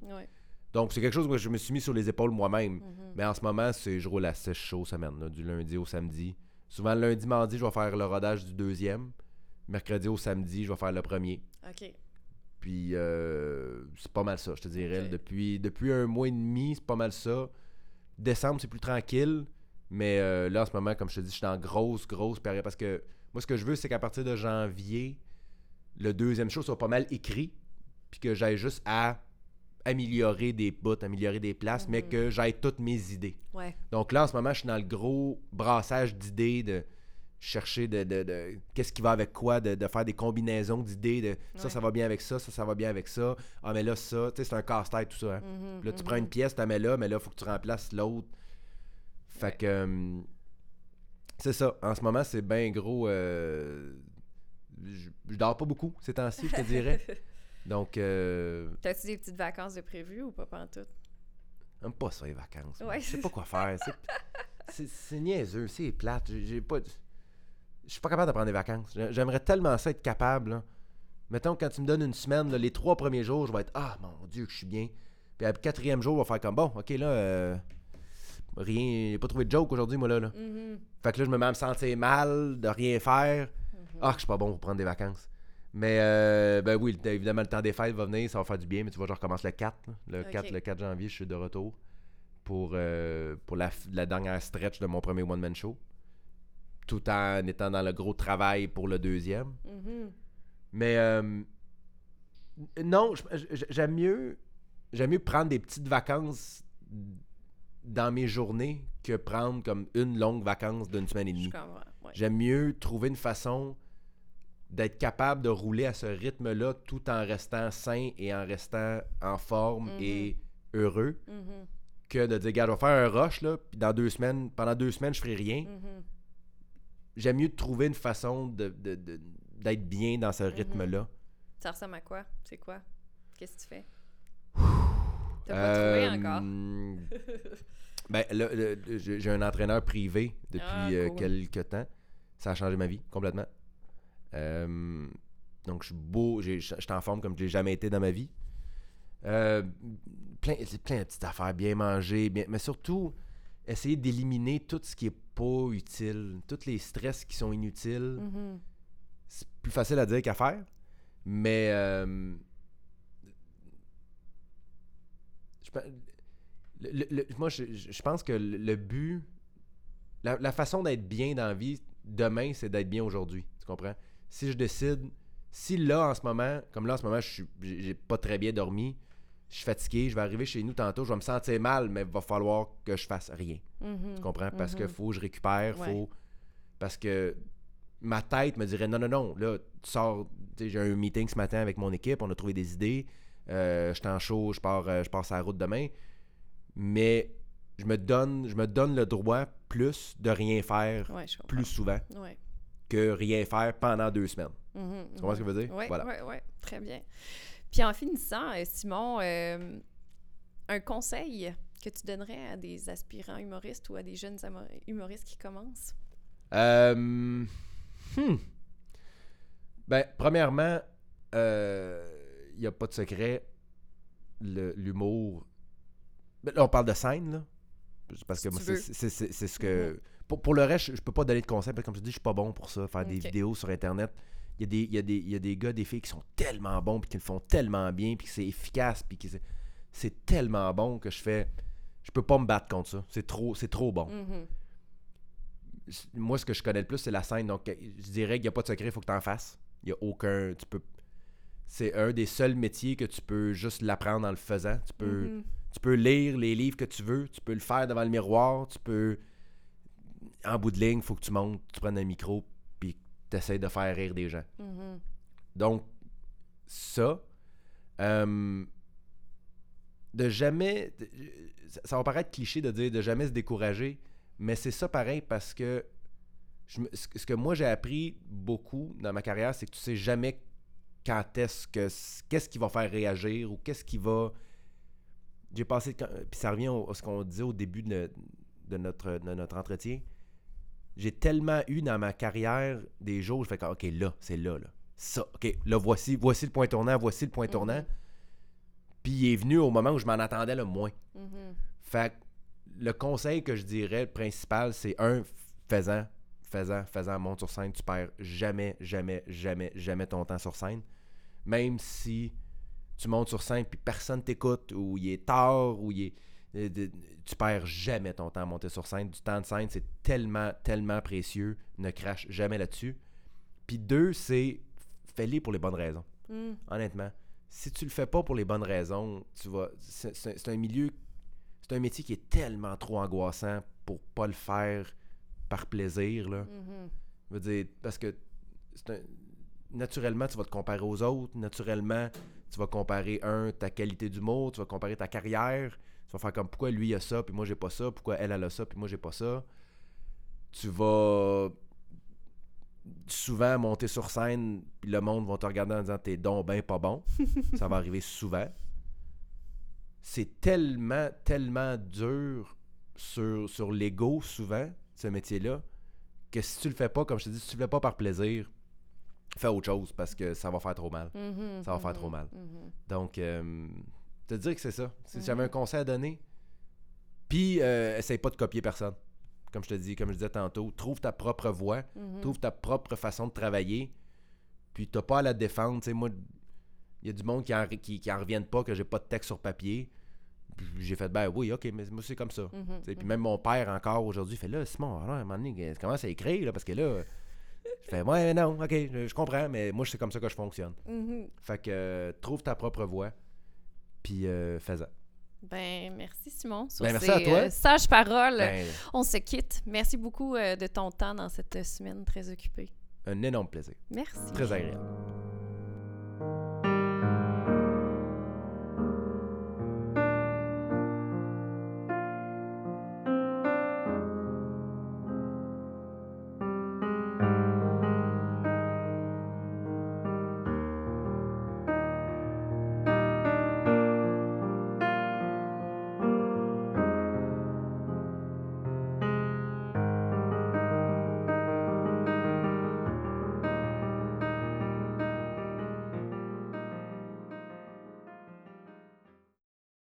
Donc, c'est quelque chose que je me suis mis sur les épaules moi-même. Mhm. Mais en ce moment, c'est je roule à 6 shows semaine, là, du lundi au samedi. Souvent, le lundi, mardi, je vais faire le rodage du deuxième. Mercredi au samedi, je vais faire le premier. OK. Puis, euh, c'est pas mal ça, je te dirais. Depuis, depuis un mois et demi, c'est pas mal ça. Décembre, c'est plus tranquille. Mais euh, là, en ce moment, comme je te dis, je suis en grosse, grosse période. Parce que moi, ce que je veux, c'est qu'à partir de janvier, le deuxième show soit pas mal écrit. Puis que j'aille juste à améliorer des bouts, améliorer des places, mais Mhm. que j'aille toutes mes idées. Ouais. Donc là, en ce moment, je suis dans le gros brassage d'idées, de chercher de, de- de- qu'est-ce qui va avec quoi, de, de faire des combinaisons d'idées, de ça, Ouais. ça va bien avec ça, ça, ça va bien avec ça. Ah, mais là, ça, tu sais, c'est un casse-tête, tout ça. hein. Mhm, Puis là, tu mhm. prends une pièce, tu la mets là, mais là, il faut que tu remplaces l'autre. Fait Ouais. que. euh, c'est ça. En ce moment, c'est bien gros. euh, je je dors pas beaucoup ces temps-ci, je te dirais. *laughs* Donc, euh, T'as-tu des petites vacances de prévues ou pas pantoute? J'aime pas ça, les vacances. Ouais. Je sais pas quoi faire. C'est- niaiseux, c'est plate. J'ai pas. Je suis pas capable de prendre des vacances. J'ai- J'aimerais tellement ça être capable. là. Mettons, quand tu me donnes une semaine, là, les trois premiers jours, je vais être Ah, mon Dieu, que je suis bien. Puis le quatrième jour, je vais faire comme Bon, ok, là, euh, rien. J'ai pas trouvé de joke aujourd'hui, moi, là, là. Mhm. Fait que là, je me mets à me sentir mal de rien faire. Ah, que je suis pas bon pour prendre des vacances. Mais, euh, ben oui, évidemment, le temps des fêtes va venir, ça va faire du bien, mais tu vois, je recommence le 4. là. Le, Ok. 4 le 4 janvier, je suis de retour pour, euh, pour la dernière stretch de mon premier one-man show. Tout en étant dans le gros travail pour le deuxième. Mhm. Mais euh, non, j'aime mieux j'aime mieux prendre des petites vacances dans mes journées que prendre comme une longue vacance d'une semaine et demie. Ouais. J'aime mieux trouver une façon d'être capable de rouler à ce rythme-là tout en restant sain et en restant en forme Mhm. et heureux Mhm. que de dire, gars, je vais faire un rush, là, puis dans deux semaines, pendant deux semaines, je ferai rien. J'aime mieux trouver une façon de, de- de- d'être bien dans Mhm. ce rythme-là. Ça ressemble à quoi? C'est quoi? Qu'est-ce que tu fais? T'as pas trouvé Euh, encore? *laughs* ben, le- j'ai un entraîneur privé depuis Ah, euh, cool. quelques temps. Ça a changé ma vie complètement. Euh, donc, je suis beau, je suis en forme comme je l'ai jamais été dans ma vie. Euh, plein, c'est plein de petites affaires, bien manger, bien, mais surtout, essayer d'éliminer tout ce qui est pas utile, tous les stress qui sont inutiles. Mhm. C'est plus facile à dire qu'à faire. Mais. euh, je, le- le- moi, je, pense que le, but. La, la façon d'être bien dans la vie, demain, c'est d'être bien aujourd'hui. Tu comprends? Si je décide Si là, en ce moment, comme là, en ce moment, je j'ai pas très bien dormi, je suis fatigué, je vais arriver chez nous tantôt, je vais me sentir mal, mais il va falloir que je fasse rien. Mhm. Tu comprends? Parce que Mhm. faut que je récupère, Ouais. faut. Parce que ma tête me dirait non, non, non, là, tu sors. J'ai un meeting ce matin avec mon équipe, on a trouvé des idées. Euh, je suis en show, je pars, euh, je pars sur la route demain. Mais je me donne, je me donne le droit plus de rien faire Ouais, plus souvent Ouais. que rien faire pendant deux semaines. Mhm, Tu comprends ce que je veux dire? Oui, Voilà. oui, oui. Très bien. Puis en finissant, euh, Simon, euh, un conseil que tu donnerais à des aspirants humoristes ou à des jeunes humoristes qui commencent? Euh, hmm. Ben, premièrement, il n'y a pas de secret. L'humour. Ben, là, on parle de scène, là. Parce que Si moi, c'est ce que. Pour, pour le reste, je, je peux pas donner de conseils, parce que comme je te dis, je suis pas bon pour ça, faire des vidéos sur Internet. Il y, a des, il, y a des, il y a des gars, des filles qui sont tellement bons, puis qui le font tellement bien, puis que c'est efficace, puis que c'est- c'est tellement bon que je fais. Je peux pas me battre contre ça. C'est trop, c'est trop bon Mhm. moi, ce que je connais le plus, c'est la scène. Donc, je dirais qu'il n'y a pas de secret, il faut que tu en fasses. Il n'y a aucun. Tu peux. C'est un des seuls métiers que tu peux juste l'apprendre en le faisant. Tu peux, Mhm. tu peux lire les livres que tu veux, tu peux le faire devant le miroir, tu peux. En bout de ligne, il faut que tu montes, tu prennes un micro, essaies de faire rire des gens. Mhm. Donc, ça. euh, de jamais. ça- va paraître cliché de dire de jamais se décourager, mais c'est ça pareil parce que je ce que- moi j'ai appris beaucoup dans ma carrière, c'est que tu sais jamais quand est-ce que. Qu'est-ce qui va faire réagir ou qu'est-ce qui va. J'ai passé. Puis ça revient à ce qu'on disait au début de notre, de notre entretien. J'ai tellement eu dans ma carrière des jours où je fais OK, là, c'est là, là. Ça, OK, là, voici, voici le point tournant, voici le point tournant. Mhm. Puis il est venu au moment où je m'en attendais le moins. Mhm. Fait que le conseil que je dirais, le principal, c'est un, faisant, faisant, faisant, monte sur scène, tu perds jamais, jamais, jamais, jamais ton temps sur scène. Même si tu montes sur scène puis personne t'écoute, ou il est tard, ou il est. euh, Tu perds jamais ton temps à monter sur scène. Du temps de scène, c'est tellement, tellement précieux. Ne crache jamais là-dessus. Puis deux, c'est fais-les pour les bonnes raisons Mhm. honnêtement. Si tu le fais pas pour les bonnes raisons, tu vas. C'est un milieu. C'est un métier qui est tellement trop angoissant pour pas le faire par plaisir. Là. Mhm. Je veux dire, parce que c'est un- naturellement, tu vas te comparer aux autres. Naturellement, tu vas comparer, un, ta qualité d'humour, tu vas comparer ta carrière. Tu vas faire comme pourquoi lui a ça, puis moi j'ai pas ça, pourquoi elle, elle a ça, puis moi j'ai pas ça. Tu vas souvent monter sur scène, puis le monde va te regarder en disant t'es donc ben pas bon. *laughs* ça va arriver souvent. C'est tellement, tellement dur sur, sur l'ego, souvent, ce métier-là, que si tu le fais pas, comme je te dis, si tu le fais pas par plaisir, fais autre chose parce que ça va faire trop mal. Mhm. Ça va faire Mhm. trop mal. Mhm. Donc, euh, te dire que c'est ça. Si Mhm. j'avais un conseil à donner, puis euh, essaye pas de copier personne. Comme je te dis, comme je disais tantôt, trouve ta propre Mhm. trouve ta propre façon de travailler, puis t'as pas à la défendre. Moi, il y a du monde qui en, qui, qui en reviennent pas que j'ai pas de texte sur papier. Puis J'ai fait, ben oui, ok, mais moi c'est comme ça. Mhm. Puis même mon père encore aujourd'hui fait là, Simon, alors, à un moment donné, commence à écrire là, parce que là, je fais, ouais, non, ok, je, comprends, mais moi c'est comme ça que je fonctionne. Mhm. Fait que euh, trouve ta propre voix, puis euh, fais-en. Ben, merci Simon. Sur Ben, merci ces, à toi. euh, sages paroles, Ben, on se quitte. Merci beaucoup euh, de ton temps dans cette semaine très occupée. un énorme plaisir. Merci. Très agréable.